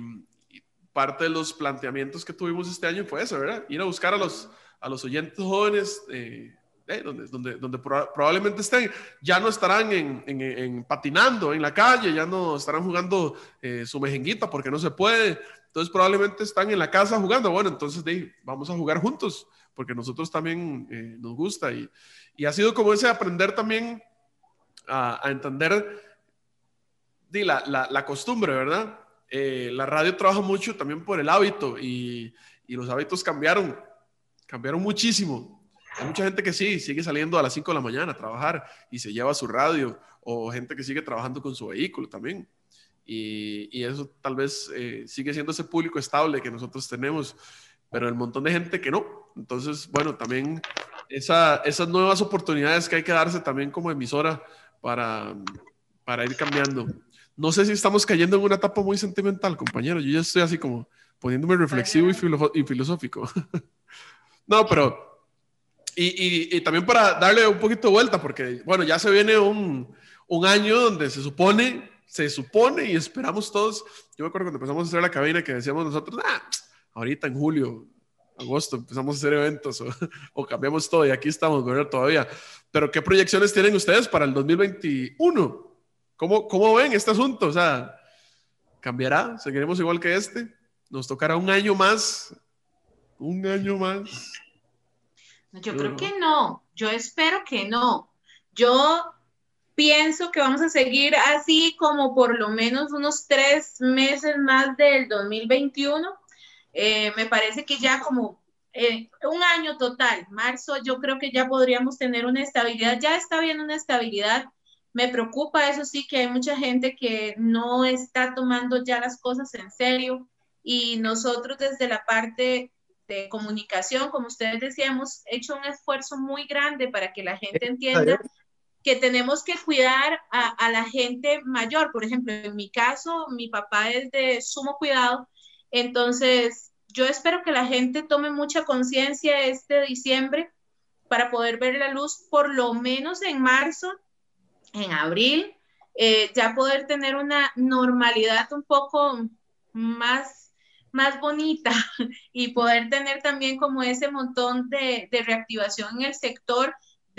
parte de los planteamientos que tuvimos este año fue eso, ¿verdad? Ir a buscar a los, a los oyentes jóvenes. Eh, eh, donde, donde, donde probablemente estén, ya no estarán en, en, patinando en la calle, ya no estarán jugando su mejenguita porque no se puede, entonces probablemente están en la casa jugando. Bueno, entonces vamos a jugar juntos, porque nosotros también eh, nos gusta. Y, y, ha sido como ese aprender también a, entender la, la, la, costumbre, ¿verdad? Eh, la radio trabaja mucho también por el hábito y, y, los hábitos cambiaron, cambiaron muchísimo. Hay mucha gente que sí, sigue saliendo a las 5 de la mañana a trabajar y se lleva su radio, o gente que sigue trabajando con su vehículo también. Y, eso tal vez eh, sigue siendo ese público estable que nosotros tenemos, pero el montón de gente que no. Entonces, bueno, también esa, esas nuevas oportunidades que hay que darse también como emisora para, para ir cambiando. No sé si estamos cayendo en una etapa muy sentimental, compañero. Yo ya estoy así como poniéndome reflexivo y, filosófico. *laughs* no, pero... Y, y, también para darle un poquito de vuelta, porque, bueno, ya se viene un, un año donde se supone se supone y esperamos todos. Yo me acuerdo cuando empezamos a hacer la cabina que decíamos nosotros, ah, ahorita en julio, agosto empezamos a hacer eventos o, *laughs* cambiamos todo y aquí estamos, ¿verdad? Todavía. Pero ¿qué proyecciones tienen ustedes para el 2021? ¿Cómo, cómo ven este asunto? O sea, ¿cambiará? ¿Seguiremos igual que este? ¿Nos tocará un año más? ¿Un año más? Yo creo que no. Yo espero que no. Yo pienso que vamos a seguir así como por lo menos unos tres meses más del 2021. Eh, me parece que ya como eh, un año total, marzo, yo creo que ya podríamos tener una estabilidad. Ya está bien una estabilidad. Me preocupa eso sí que hay mucha gente que no está tomando ya las cosas en serio y nosotros desde la parte de comunicación, como ustedes decían, hemos hecho un esfuerzo muy grande para que la gente entienda que tenemos que cuidar a, la gente mayor. Por ejemplo, en mi caso, mi papá es de sumo cuidado, entonces yo espero que la gente tome mucha conciencia este diciembre para poder ver la luz por lo menos en marzo, en abril, eh, ya poder tener una normalidad un poco más, más bonita *laughs* y poder tener también como ese montón de, de reactivación en el sector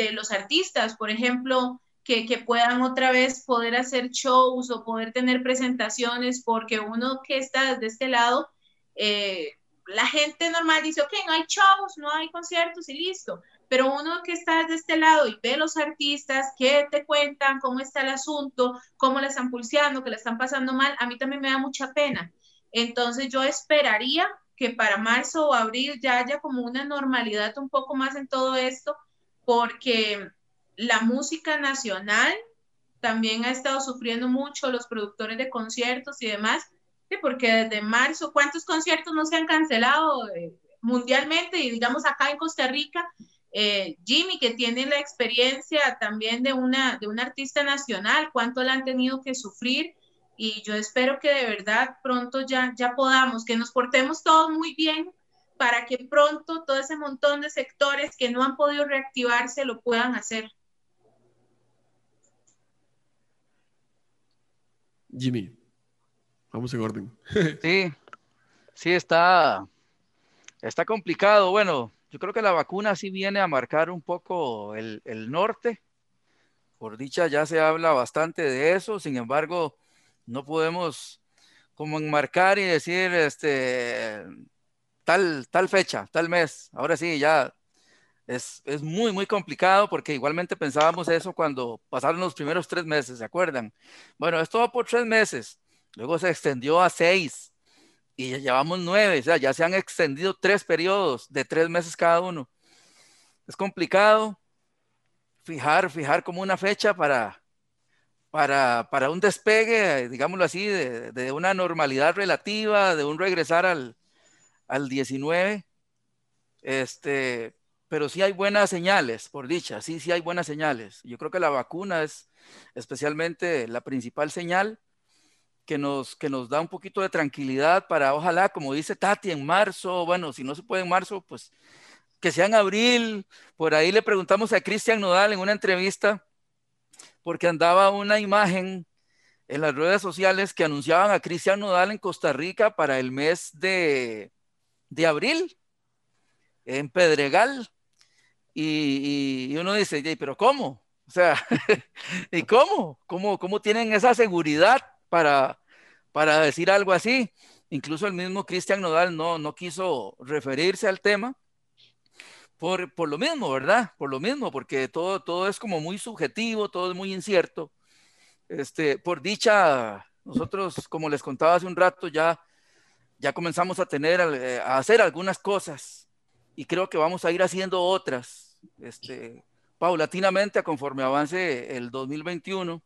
de los artistas, por ejemplo, que, que, puedan otra vez poder hacer shows o poder tener presentaciones, porque uno que está de este lado, eh, la gente normal dice, ok, no hay shows, no hay conciertos y listo, pero uno que está de este lado y ve los artistas, que te cuentan cómo está el asunto, cómo le están pulseando, que le están pasando mal, a mí también me da mucha pena. Entonces yo esperaría que para marzo o abril ya haya como una normalidad un poco más en todo esto porque la música nacional también ha estado sufriendo mucho, los productores de conciertos y demás, porque desde marzo, ¿cuántos conciertos no se han cancelado eh, mundialmente? Y digamos acá en Costa Rica, eh, Jimmy, que tiene la experiencia también de una, de un artista nacional, cuánto la han tenido que sufrir. Y yo espero que de verdad pronto ya, ya podamos, que nos portemos todos muy bien para que pronto todo ese montón de sectores que no han podido reactivarse lo puedan hacer. Jimmy, vamos en orden. *laughs* Sí, sí, está, está complicado. Bueno, yo creo que la vacuna sí viene a marcar un poco el, el norte. Por dicha ya se habla bastante de eso, sin embargo, no podemos como enmarcar y decir, este, tal, fecha, tal mes. Ahora sí, ya es, es, muy, muy complicado porque igualmente pensábamos eso cuando pasaron los primeros tres meses, ¿se acuerdan? Bueno, esto va por tres meses, luego se extendió a seis y ya llevamos nueve, o sea, ya se han extendido tres periodos de tres meses cada uno. Es complicado fijar, fijar como una fecha para, para, para un despegue, digámoslo así, de, de una normalidad relativa, de un regresar al, al 19, este, pero sí hay buenas señales, por dicha, sí, sí hay buenas señales. Yo creo que la vacuna es especialmente la principal señal que nos, que nos da un poquito de tranquilidad para, ojalá, como dice Tati, en marzo, bueno, si no se puede en marzo, pues que sea en abril. Por ahí le preguntamos a Cristian Nodal en una entrevista, porque andaba una imagen en las redes sociales que anunciaban a Cristian Nodal en Costa Rica para el mes de, de abril en Pedregal. Y, uno dice, pero ¿cómo? O sea, *laughs* ¿y cómo? cómo? ¿Cómo tienen esa seguridad para, para decir algo así? Incluso el mismo Cristian Nodal no, no quiso referirse al tema por, por, lo mismo, ¿verdad? Por lo mismo, porque todo, todo es como muy subjetivo, todo es muy incierto. Este, por dicha, nosotros, como les contaba hace un rato, ya ya comenzamos a tener, eh, a hacer algunas cosas y creo que vamos a ir haciendo otras, este, paulatinamente conforme avance el 2021.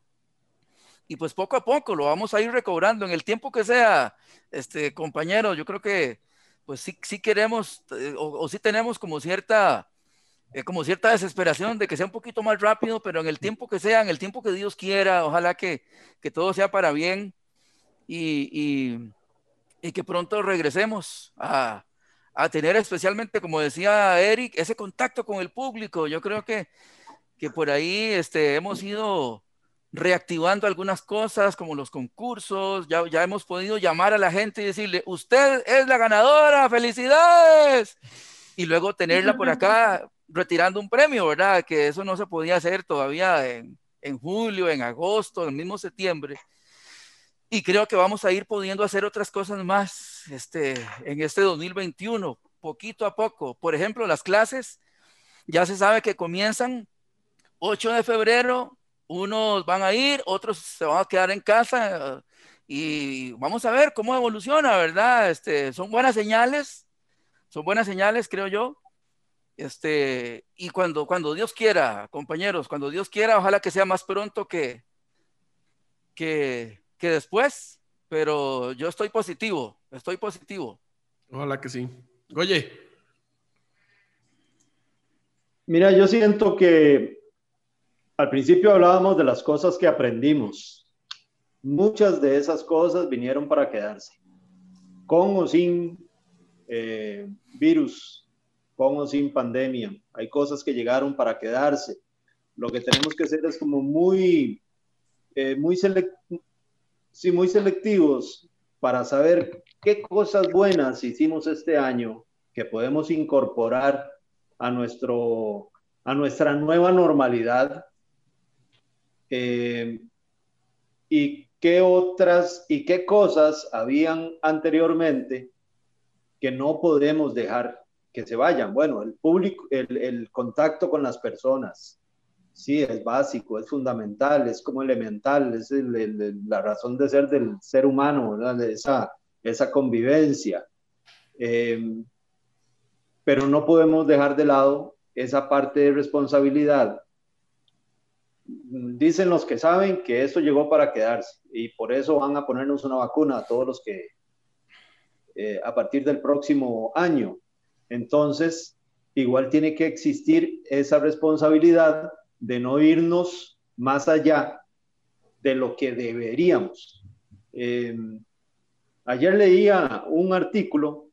Y pues poco a poco lo vamos a ir recobrando en el tiempo que sea, este, compañero, yo creo que pues sí, sí queremos eh, o, sí tenemos como cierta, eh, como cierta desesperación de que sea un poquito más rápido, pero en el tiempo que sea, en el tiempo que Dios quiera, ojalá que, que todo sea para bien y y que pronto regresemos a, a, tener especialmente, como decía Eric, ese contacto con el público. Yo creo que, que por ahí este, hemos ido reactivando algunas cosas como los concursos, ya, ya hemos podido llamar a la gente y decirle, usted es la ganadora, felicidades. Y luego tenerla por acá retirando un premio, ¿verdad? Que eso no se podía hacer todavía en, en julio, en agosto, en el mismo septiembre. Y creo que vamos a ir pudiendo hacer otras cosas más este, en este 2021, poquito a poco. Por ejemplo, las clases ya se sabe que comienzan 8 de febrero, unos van a ir, otros se van a quedar en casa y vamos a ver cómo evoluciona, ¿verdad? Este, son buenas señales, son buenas señales, creo yo. Este, y cuando, cuando Dios quiera, compañeros, cuando Dios quiera, ojalá que sea más pronto que, que, que después, pero yo estoy positivo, estoy positivo. Ojalá que sí. Oye. Mira, yo siento que al principio hablábamos de las cosas que aprendimos. Muchas de esas cosas vinieron para quedarse, con o sin eh, virus, con o sin pandemia. Hay cosas que llegaron para quedarse. Lo que tenemos que hacer es como muy, eh, muy, sí, muy selectivos para saber qué cosas buenas hicimos este año que podemos incorporar a, nuestro, a nuestra nueva normalidad eh, y qué otras y qué cosas habían anteriormente que no podemos dejar que se vayan. Bueno, el público, el, el contacto con las personas, sí, es básico, es fundamental, es como elemental, es la razón de ser del ser humano, esa, esa convivencia. Eh, pero no podemos dejar de lado esa parte de responsabilidad. Dicen los que saben que esto llegó para quedarse y por eso van a ponernos una vacuna a todos los que eh, a partir del próximo año. Entonces, igual tiene que existir esa responsabilidad de no irnos más allá de lo que deberíamos. Eh, ayer leía un artículo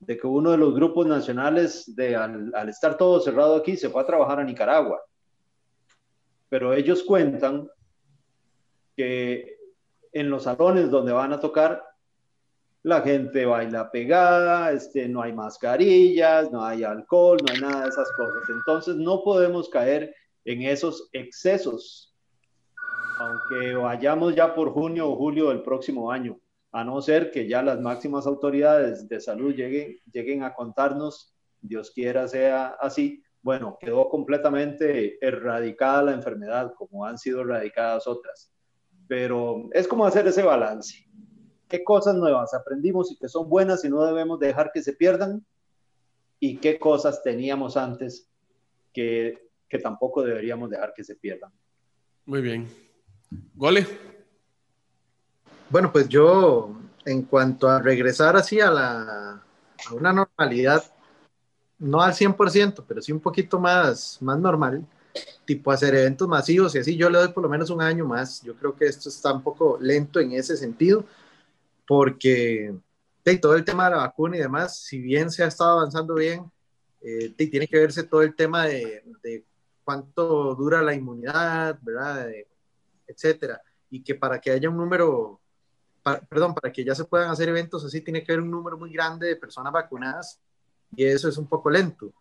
de que uno de los grupos nacionales, de, al, al, estar todo cerrado aquí, se fue a trabajar a Nicaragua. Pero ellos cuentan que en los salones donde van a tocar, la gente baila pegada, este, no hay mascarillas, no hay alcohol, no hay nada de esas cosas. Entonces no podemos caer en esos excesos, aunque vayamos ya por junio o julio del próximo año, a no ser que ya las máximas autoridades de salud lleguen, lleguen a contarnos, Dios quiera sea así, bueno, quedó completamente erradicada la enfermedad, como han sido erradicadas otras. Pero es como hacer ese balance. ¿Qué cosas nuevas aprendimos y que son buenas y no debemos dejar que se pierdan? ¿Y qué cosas teníamos antes que que tampoco deberíamos dejar que se pierdan. Muy bien. Gole. Bueno, pues yo, en cuanto a regresar así a, la, a una normalidad, no al 100%, pero sí un poquito más, más normal, tipo hacer eventos masivos y así, yo le doy por lo menos un año más. Yo creo que esto está un poco lento en ese sentido, porque de, todo el tema de la vacuna y demás, si bien se ha estado avanzando bien, eh, tiene que verse todo el tema de, de cuánto dura la inmunidad, ¿verdad? etcétera. Y que para que haya un número, perdón, para que ya se puedan hacer eventos así, tiene que haber un número muy grande de personas vacunadas y eso es un poco lento.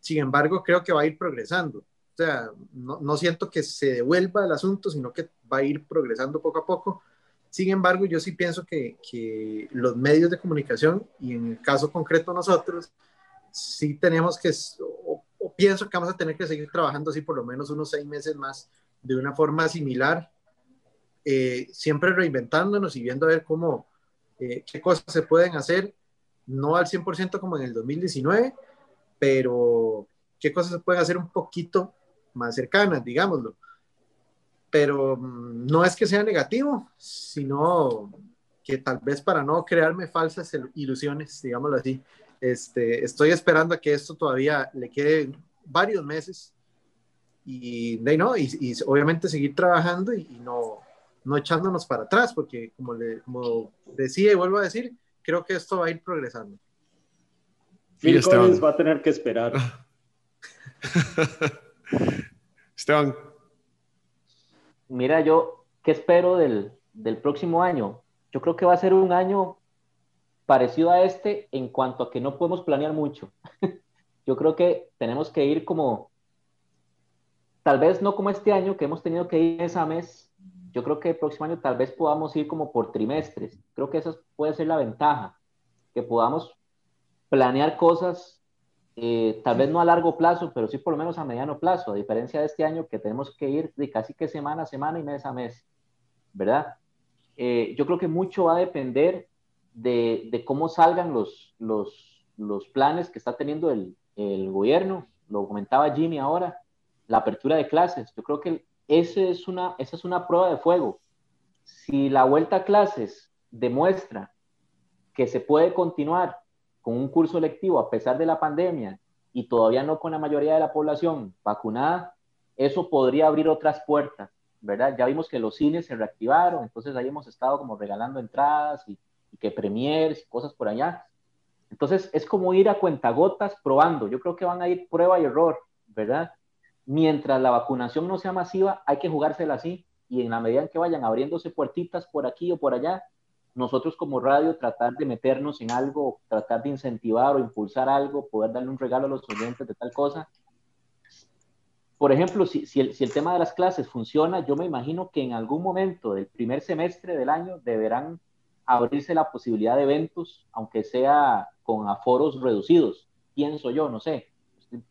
Sin embargo, creo que va a ir progresando. O sea, no, siento que se devuelva el asunto, sino que va a ir progresando poco a poco. Sin embargo, yo sí pienso que los medios de comunicación, y en el caso concreto nosotros, sí tenemos que, pienso que vamos a tener que seguir trabajando así por lo menos unos seis meses más de una forma similar, eh, siempre reinventándonos y viendo a ver cómo, eh, qué cosas se pueden hacer, no al 100% como en el 2019, pero qué cosas se pueden hacer un poquito más cercanas, digámoslo. Pero mm, no es que sea negativo, sino que tal vez para no crearme falsas ilusiones, digámoslo así, este, estoy esperando a que esto todavía le quede varios meses y, no, y, obviamente seguir trabajando y, no, no echándonos para atrás, porque como, le, como decía y vuelvo a decir, creo que esto va a ir progresando. Phil Collins va a tener que esperar. *laughs* Esteban. mira, yo, ¿qué espero del, del próximo año? Yo creo que va a ser un año parecido a este en cuanto a que no podemos planear mucho. *laughs* yo creo que tenemos que ir como, tal vez no como este año, que hemos tenido que ir mes a mes. Yo creo que el próximo año tal vez podamos ir como por trimestres. Creo que esa puede ser la ventaja, que podamos planear cosas eh, tal vez no a largo plazo, pero sí por lo menos a mediano plazo, a diferencia de este año que tenemos que ir de casi que semana a semana y mes a mes, ¿verdad? Eh, yo creo que mucho va a depender de, cómo salgan los, los, los, planes que está teniendo el, el, gobierno, lo comentaba Jimmy ahora, la apertura de clases. Yo creo que ese es una, esa es una prueba de fuego. Si la vuelta a clases demuestra que se puede continuar con un curso lectivo a pesar de la pandemia y todavía no con la mayoría de la población vacunada, eso podría abrir otras puertas, ¿verdad? Ya vimos que los cines se reactivaron, entonces ahí hemos estado como regalando entradas y, que premiers y cosas por allá. Entonces es como ir a cuentagotas probando. Yo creo que van a ir prueba y error, ¿verdad? Mientras la vacunación no sea masiva, hay que jugársela así y en la medida en que vayan abriéndose puertitas por aquí o por allá, nosotros como radio tratar de meternos en algo, tratar de incentivar o impulsar algo, poder darle un regalo a los oyentes de tal cosa. Por ejemplo, si, si, el, si el tema de las clases funciona, yo me imagino que en algún momento del primer semestre del año deberán abrirse la posibilidad de eventos, aunque sea con aforos reducidos, pienso yo, no sé, estoy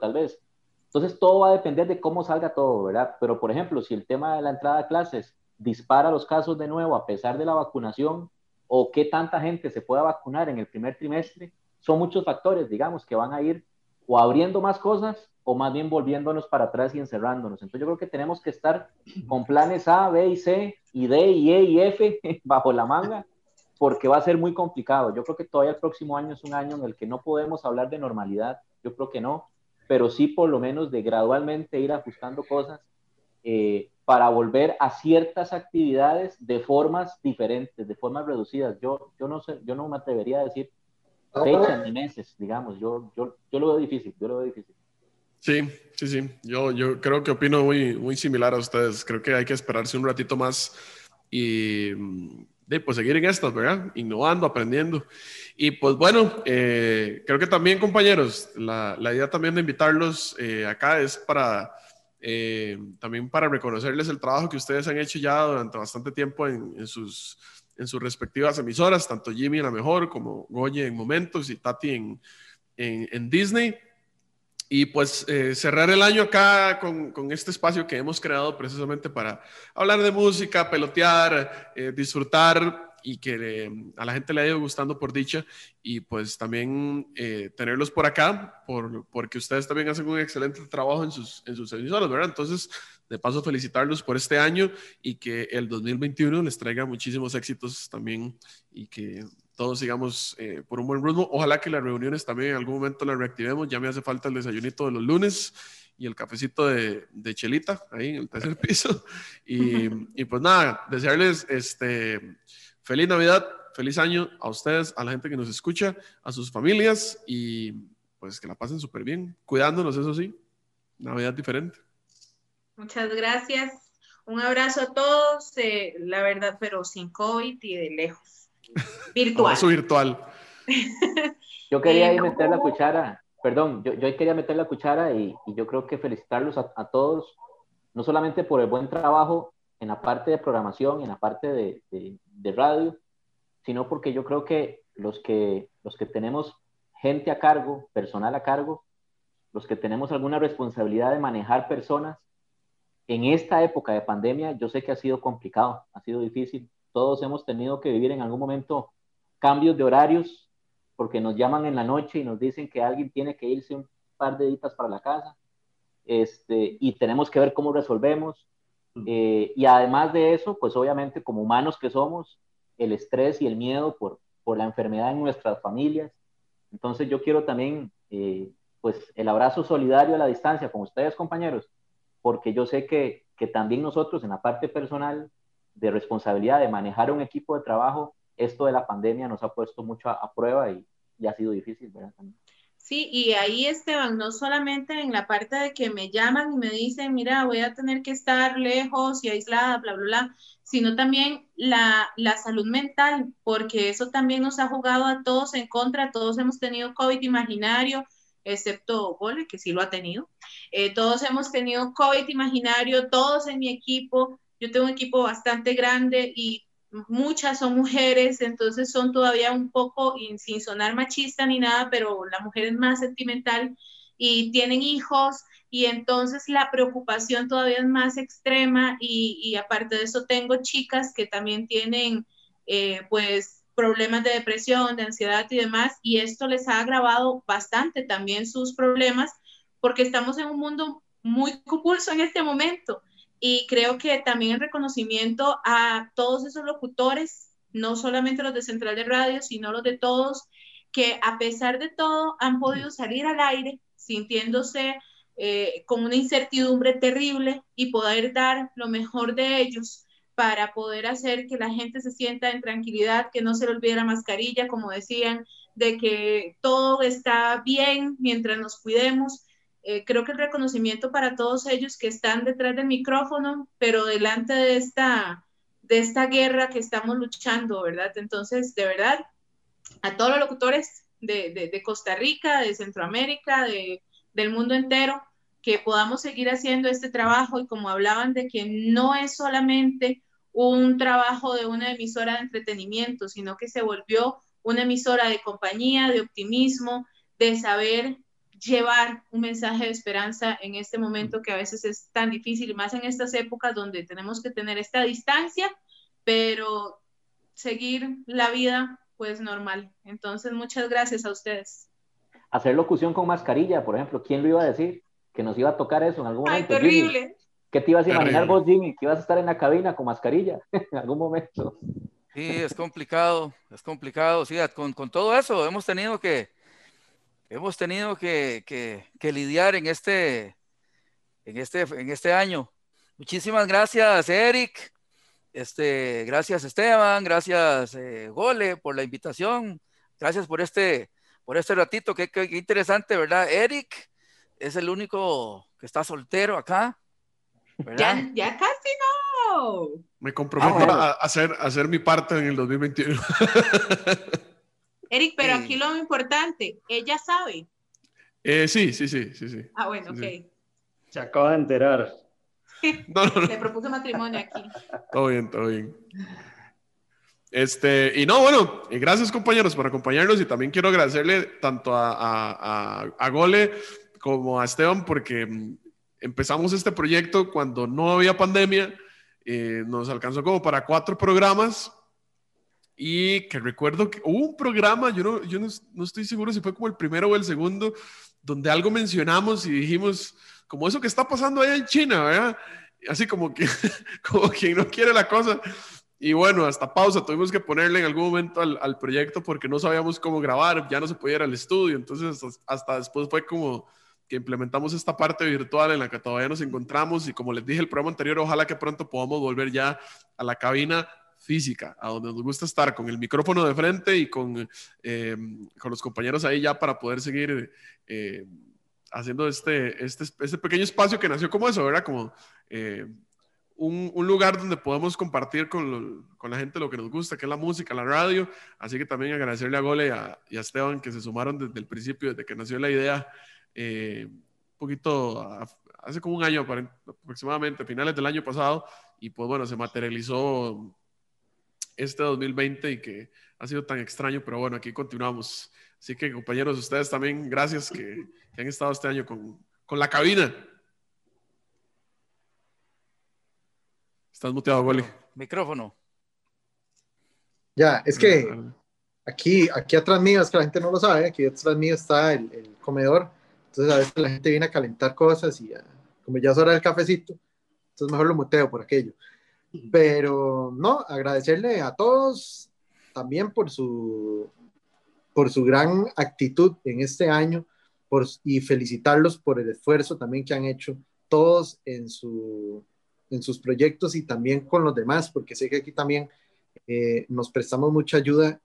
tal vez. Entonces todo va a depender de cómo salga todo, ¿verdad? Pero por ejemplo, si el tema de la entrada a clases dispara los casos de nuevo a pesar de la vacunación o qué tanta gente se pueda vacunar en el primer trimestre, son muchos factores, digamos, que van a ir o abriendo más cosas o más bien volviéndonos para atrás y encerrándonos. Entonces yo creo que tenemos que estar con planes A, B y C y D y E y F *laughs* bajo la manga porque va a ser muy complicado. Yo creo que todavía el próximo año es un año en el que no podemos hablar de normalidad, yo creo que no, pero sí por lo menos de gradualmente ir ajustando cosas eh, para volver a ciertas actividades de formas diferentes, de formas reducidas. Yo, yo, no, sé, yo no me atrevería a decir fechas ni meses, digamos. Yo, yo, yo lo veo difícil, yo lo veo difícil. Sí, sí, sí. Yo, yo creo que opino muy, muy similar a ustedes. Creo que hay que esperarse un ratito más y pues seguir en estas, ¿verdad? Innovando, aprendiendo. Y pues bueno, eh, creo que también compañeros, la, la, idea también de invitarlos eh, acá es para eh, también para reconocerles el trabajo que ustedes han hecho ya durante bastante tiempo en, sus, en sus respectivas emisoras, tanto Jimmy en la mejor como Goye en Momentos y Tati en, en, Disney. Y pues eh, cerrar el año acá con, con, este espacio que hemos creado precisamente para hablar de música, pelotear, eh, disfrutar y que a la gente le ha ido gustando por dicha y pues también eh, tenerlos por acá por, porque ustedes también hacen un excelente trabajo en sus, en sus emisoras, ¿verdad? Entonces, de paso, felicitarlos por este año y que el 2021 les traiga muchísimos éxitos también y que todos sigamos eh, por un buen ritmo. Ojalá que las reuniones también en algún momento las reactivemos. Ya me hace falta el desayunito de los lunes y el cafecito de, de chelita ahí en el tercer *laughs* piso. Y, y pues nada, desearles este Feliz Navidad, feliz año a ustedes, a la gente que nos escucha, a sus familias y pues que la pasen súper bien, cuidándonos, eso sí. Navidad diferente. Muchas gracias. Un abrazo a todos, eh, la verdad, pero sin COVID y de lejos. Virtual. Abrazo virtual. *laughs* yo quería meter la cuchara, perdón, yo, yo quería meter la cuchara y, yo creo que felicitarlos a, a, todos, no solamente por el buen trabajo en la parte de programación, en la parte de, de, radio, sino porque yo creo que los, que los que tenemos gente a cargo, personal a cargo, los que tenemos alguna responsabilidad de manejar personas, en esta época de pandemia yo sé que ha sido complicado, ha sido difícil. Todos hemos tenido que vivir en algún momento cambios de horarios porque nos llaman en la noche y nos dicen que alguien tiene que irse un par de días para la casa este, y tenemos que ver cómo resolvemos. Eh, y además de eso, pues obviamente como humanos que somos, el estrés y el miedo por, por la enfermedad en nuestras familias. Entonces yo quiero también, eh, pues el abrazo solidario a la distancia con ustedes, compañeros, porque yo sé que, que también nosotros en la parte personal de responsabilidad de manejar un equipo de trabajo, esto de la pandemia nos ha puesto mucho a, prueba y, ha sido difícil, ¿verdad? Sí, y ahí Esteban, no solamente en la parte de que me llaman y me dicen, mira, voy a tener que estar lejos y aislada, bla, bla, bla, sino también la, la salud mental, porque eso también nos ha jugado a todos en contra, todos hemos tenido COVID imaginario, excepto Gole, que sí lo ha tenido. Eh, todos hemos tenido COVID imaginario, todos en mi equipo. Yo tengo un equipo bastante grande y muchas son mujeres, entonces son todavía un poco, sin sonar machista ni nada, pero la mujer es más sentimental y tienen hijos y entonces la preocupación todavía es más extrema y, aparte de eso tengo chicas que también tienen eh, pues problemas de depresión, de ansiedad y demás y esto les ha agravado bastante también sus problemas porque estamos en un mundo muy compulso en este momento y creo que también el reconocimiento a todos esos locutores, no solamente los de Central de Radio, sino los de todos, que a pesar de todo han podido salir al aire sintiéndose eh, con una incertidumbre terrible y poder dar lo mejor de ellos para poder hacer que la gente se sienta en tranquilidad, que no se le olvide la mascarilla, como decían, de que todo está bien mientras nos cuidemos eh, creo que el reconocimiento para todos ellos que están detrás del micrófono, pero delante de esta, de esta guerra que estamos luchando, ¿verdad? Entonces, de verdad, a todos los locutores de, de, Costa Rica, de Centroamérica, de, del mundo entero, que podamos seguir haciendo este trabajo y como hablaban de que no es solamente un trabajo de una emisora de entretenimiento, sino que se volvió una emisora de compañía, de optimismo, de saber llevar un mensaje de esperanza en este momento que a veces es tan difícil, y más en estas épocas donde tenemos que tener esta distancia, pero seguir la vida pues normal. Entonces, muchas gracias a ustedes. Hacer locución con mascarilla, por ejemplo, ¿quién lo iba a decir? Que nos iba a tocar eso en algún momento. Ay, terrible. ¿Qué te ibas a imaginar vos, Jimmy? Que ibas a estar en la cabina con mascarilla *laughs* en algún momento. Sí, es complicado, es complicado. Sí, con, con todo eso hemos tenido que, hemos tenido que, lidiar en este, en, este, en este año. Muchísimas gracias, Eric. Este, gracias, Esteban. Gracias, eh, Gole, por la invitación. Gracias por este, por este ratito. Qué, interesante, ¿verdad? Eric es el único que está soltero acá. Ya, ya casi no. Me comprometo ah, a, hacer, a hacer mi parte en el 2021. *laughs* Eric, pero aquí lo importante, ella sabe. Eh, sí, sí, sí, sí, sí. Ah, bueno, ok. Se acaba de enterar. *laughs* no, no, no. Le propuso matrimonio aquí. Todo bien, todo bien. Este, y no, bueno, gracias compañeros por acompañarnos y también quiero agradecerle tanto a, a, a, Gole como a Esteban porque mm, empezamos este proyecto cuando no había pandemia, eh, nos alcanzó como para cuatro programas y que recuerdo que hubo un programa, yo no, yo no, estoy seguro si fue como el primero o el segundo, donde algo mencionamos y dijimos, como eso que está pasando allá en China, ¿verdad? Así como que, *laughs* como quien no quiere la cosa. Y bueno, hasta pausa tuvimos que ponerle en algún momento al, al proyecto porque no sabíamos cómo grabar, ya no se podía ir al estudio, entonces hasta, después fue como que implementamos esta parte virtual en la que todavía nos encontramos y como les dije el programa anterior, ojalá que pronto podamos volver ya a la cabina física, a donde nos gusta estar con el micrófono de frente y con, eh, con los compañeros ahí ya para poder seguir eh, haciendo este, este, este, pequeño espacio que nació como eso, ¿verdad? Como eh, un, un, lugar donde podemos compartir con, con, la gente lo que nos gusta, que es la música, la radio. Así que también agradecerle a Gole y a, a Esteban que se sumaron desde el principio, desde que nació la idea, un poquito hace como un año aproximadamente, finales del año pasado, y pues bueno, se materializó este 2020 y que ha sido tan extraño, pero bueno, aquí continuamos. Así que compañeros, ustedes también, gracias que, han estado este año con, con la cabina. Estás muteado, Goli. Micrófono. Ya, es que aquí, aquí atrás mío, es que la gente no lo sabe, aquí atrás mío está el, comedor, entonces a veces la gente viene a calentar cosas y como ya es hora del cafecito, entonces mejor lo muteo por aquello. Pero no, agradecerle a todos también por su, por su gran actitud en este año y felicitarlos por el esfuerzo también que han hecho todos en, su, en sus proyectos y también con los demás, porque sé que aquí también eh, nos prestamos mucha ayuda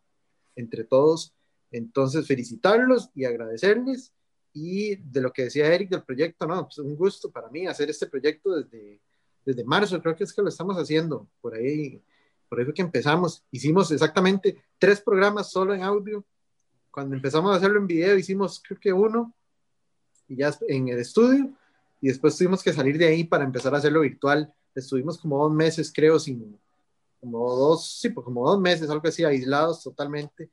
entre todos Entonces, felicitarlos y agradecerles. Y de lo que decía Eric del proyecto, no, pues un gusto para mí hacer este proyecto desde, desde marzo, creo que es que lo estamos haciendo, por ahí, por ahí fue que empezamos. Hicimos exactamente tres programas solo en audio. Cuando empezamos a hacerlo en video, hicimos creo que uno, y ya en el estudio, y después tuvimos que salir de ahí para empezar a hacerlo virtual. Estuvimos como dos meses, creo, sin, como dos, sí, pues como dos meses, algo así, aislados totalmente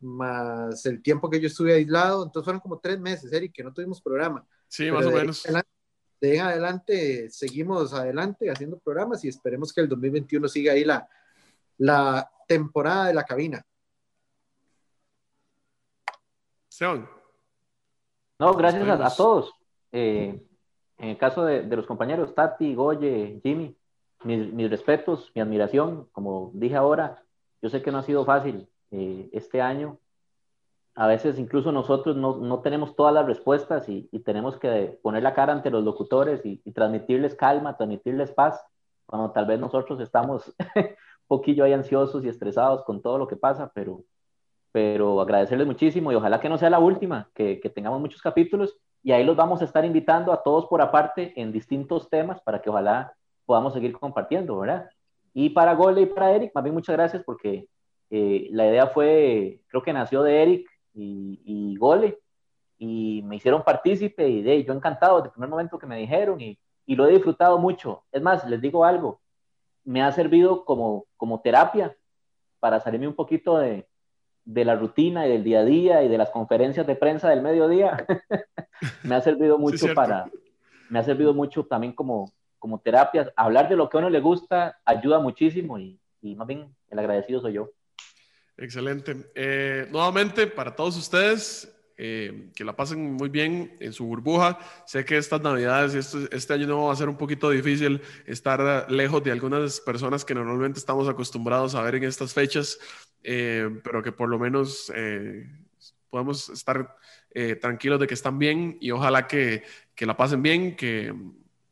más el tiempo que yo estuve aislado, entonces fueron como tres meses, Eric, que no tuvimos programa. Sí, más o menos. De adelante seguimos adelante haciendo programas y esperemos que el 2021 siga ahí la, la temporada de la cabina. Sean. No, gracias a, todos. Eh, en el caso de, de, los compañeros Tati, Goye, Jimmy, mis, mis respetos, mi admiración, como dije ahora, yo sé que no ha sido fácil eh, este año. A veces incluso nosotros no, no tenemos todas las respuestas y, y, tenemos que poner la cara ante los locutores y, y, transmitirles calma, transmitirles paz, cuando tal vez nosotros estamos *laughs* un poquillo ahí ansiosos y estresados con todo lo que pasa, pero, pero agradecerles muchísimo y ojalá que no sea la última, que, que tengamos muchos capítulos y ahí los vamos a estar invitando a todos por aparte en distintos temas para que ojalá podamos seguir compartiendo, ¿verdad? Y para Gole y para Eric, más bien muchas gracias porque eh, la idea fue, creo que nació de Eric y, y Gole, y me hicieron partícipe y de yo encantado desde el primer momento que me dijeron y, y, lo he disfrutado mucho. Es más, les digo algo, me ha servido como, como terapia para salirme un poquito de, de la rutina y del día a día y de las conferencias de prensa del mediodía. *laughs* me ha servido mucho sí, para, me ha servido mucho también como, como terapia. Hablar de lo que a uno le gusta ayuda muchísimo y, y más bien el agradecido soy yo. Excelente. Eh, nuevamente, para todos ustedes, eh, que la pasen muy bien en su burbuja. Sé que estas navidades, este, este, año va a ser un poquito difícil estar lejos de algunas personas que normalmente estamos acostumbrados a ver en estas fechas, eh, pero que por lo menos eh, podamos estar eh, tranquilos de que están bien y ojalá que, que la pasen bien, que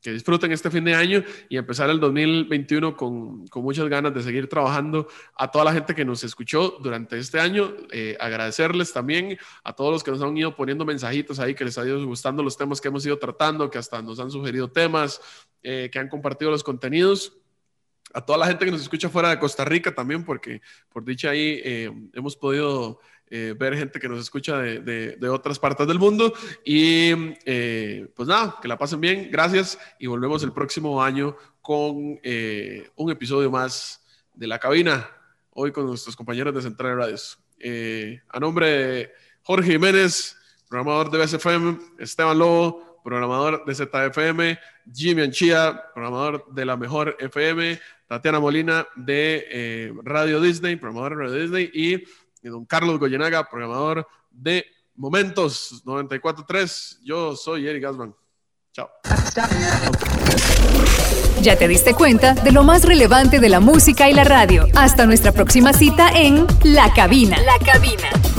que disfruten este fin de año y empezar el 2021 con, con, muchas ganas de seguir trabajando. A toda la gente que nos escuchó durante este año, eh, agradecerles también a todos los que nos han ido poniendo mensajitos ahí, que les ha ido gustando los temas que hemos ido tratando, que hasta nos han sugerido temas, eh, que han compartido los contenidos. A toda la gente que nos escucha fuera de Costa Rica también, porque por dicha ahí eh, hemos podido eh, ver gente que nos escucha de, de, de otras partes del mundo. Y eh, pues nada, que la pasen bien, gracias y volvemos el próximo año con eh, un episodio más de La Cabina, hoy con nuestros compañeros de Central Radios. Eh, a nombre de Jorge Jiménez, programador de BSFM, Esteban Lobo, programador de ZFM, Jimmy Anchía, programador de la mejor FM, Tatiana Molina de eh, Radio Disney, programador de Radio Disney y y don Carlos Goyenaga, programador de Momentos 94.3. Yo soy Eric Gasman. Chao. Ya te diste cuenta de lo más relevante de la música y la radio. Hasta nuestra próxima cita en La Cabina. La Cabina.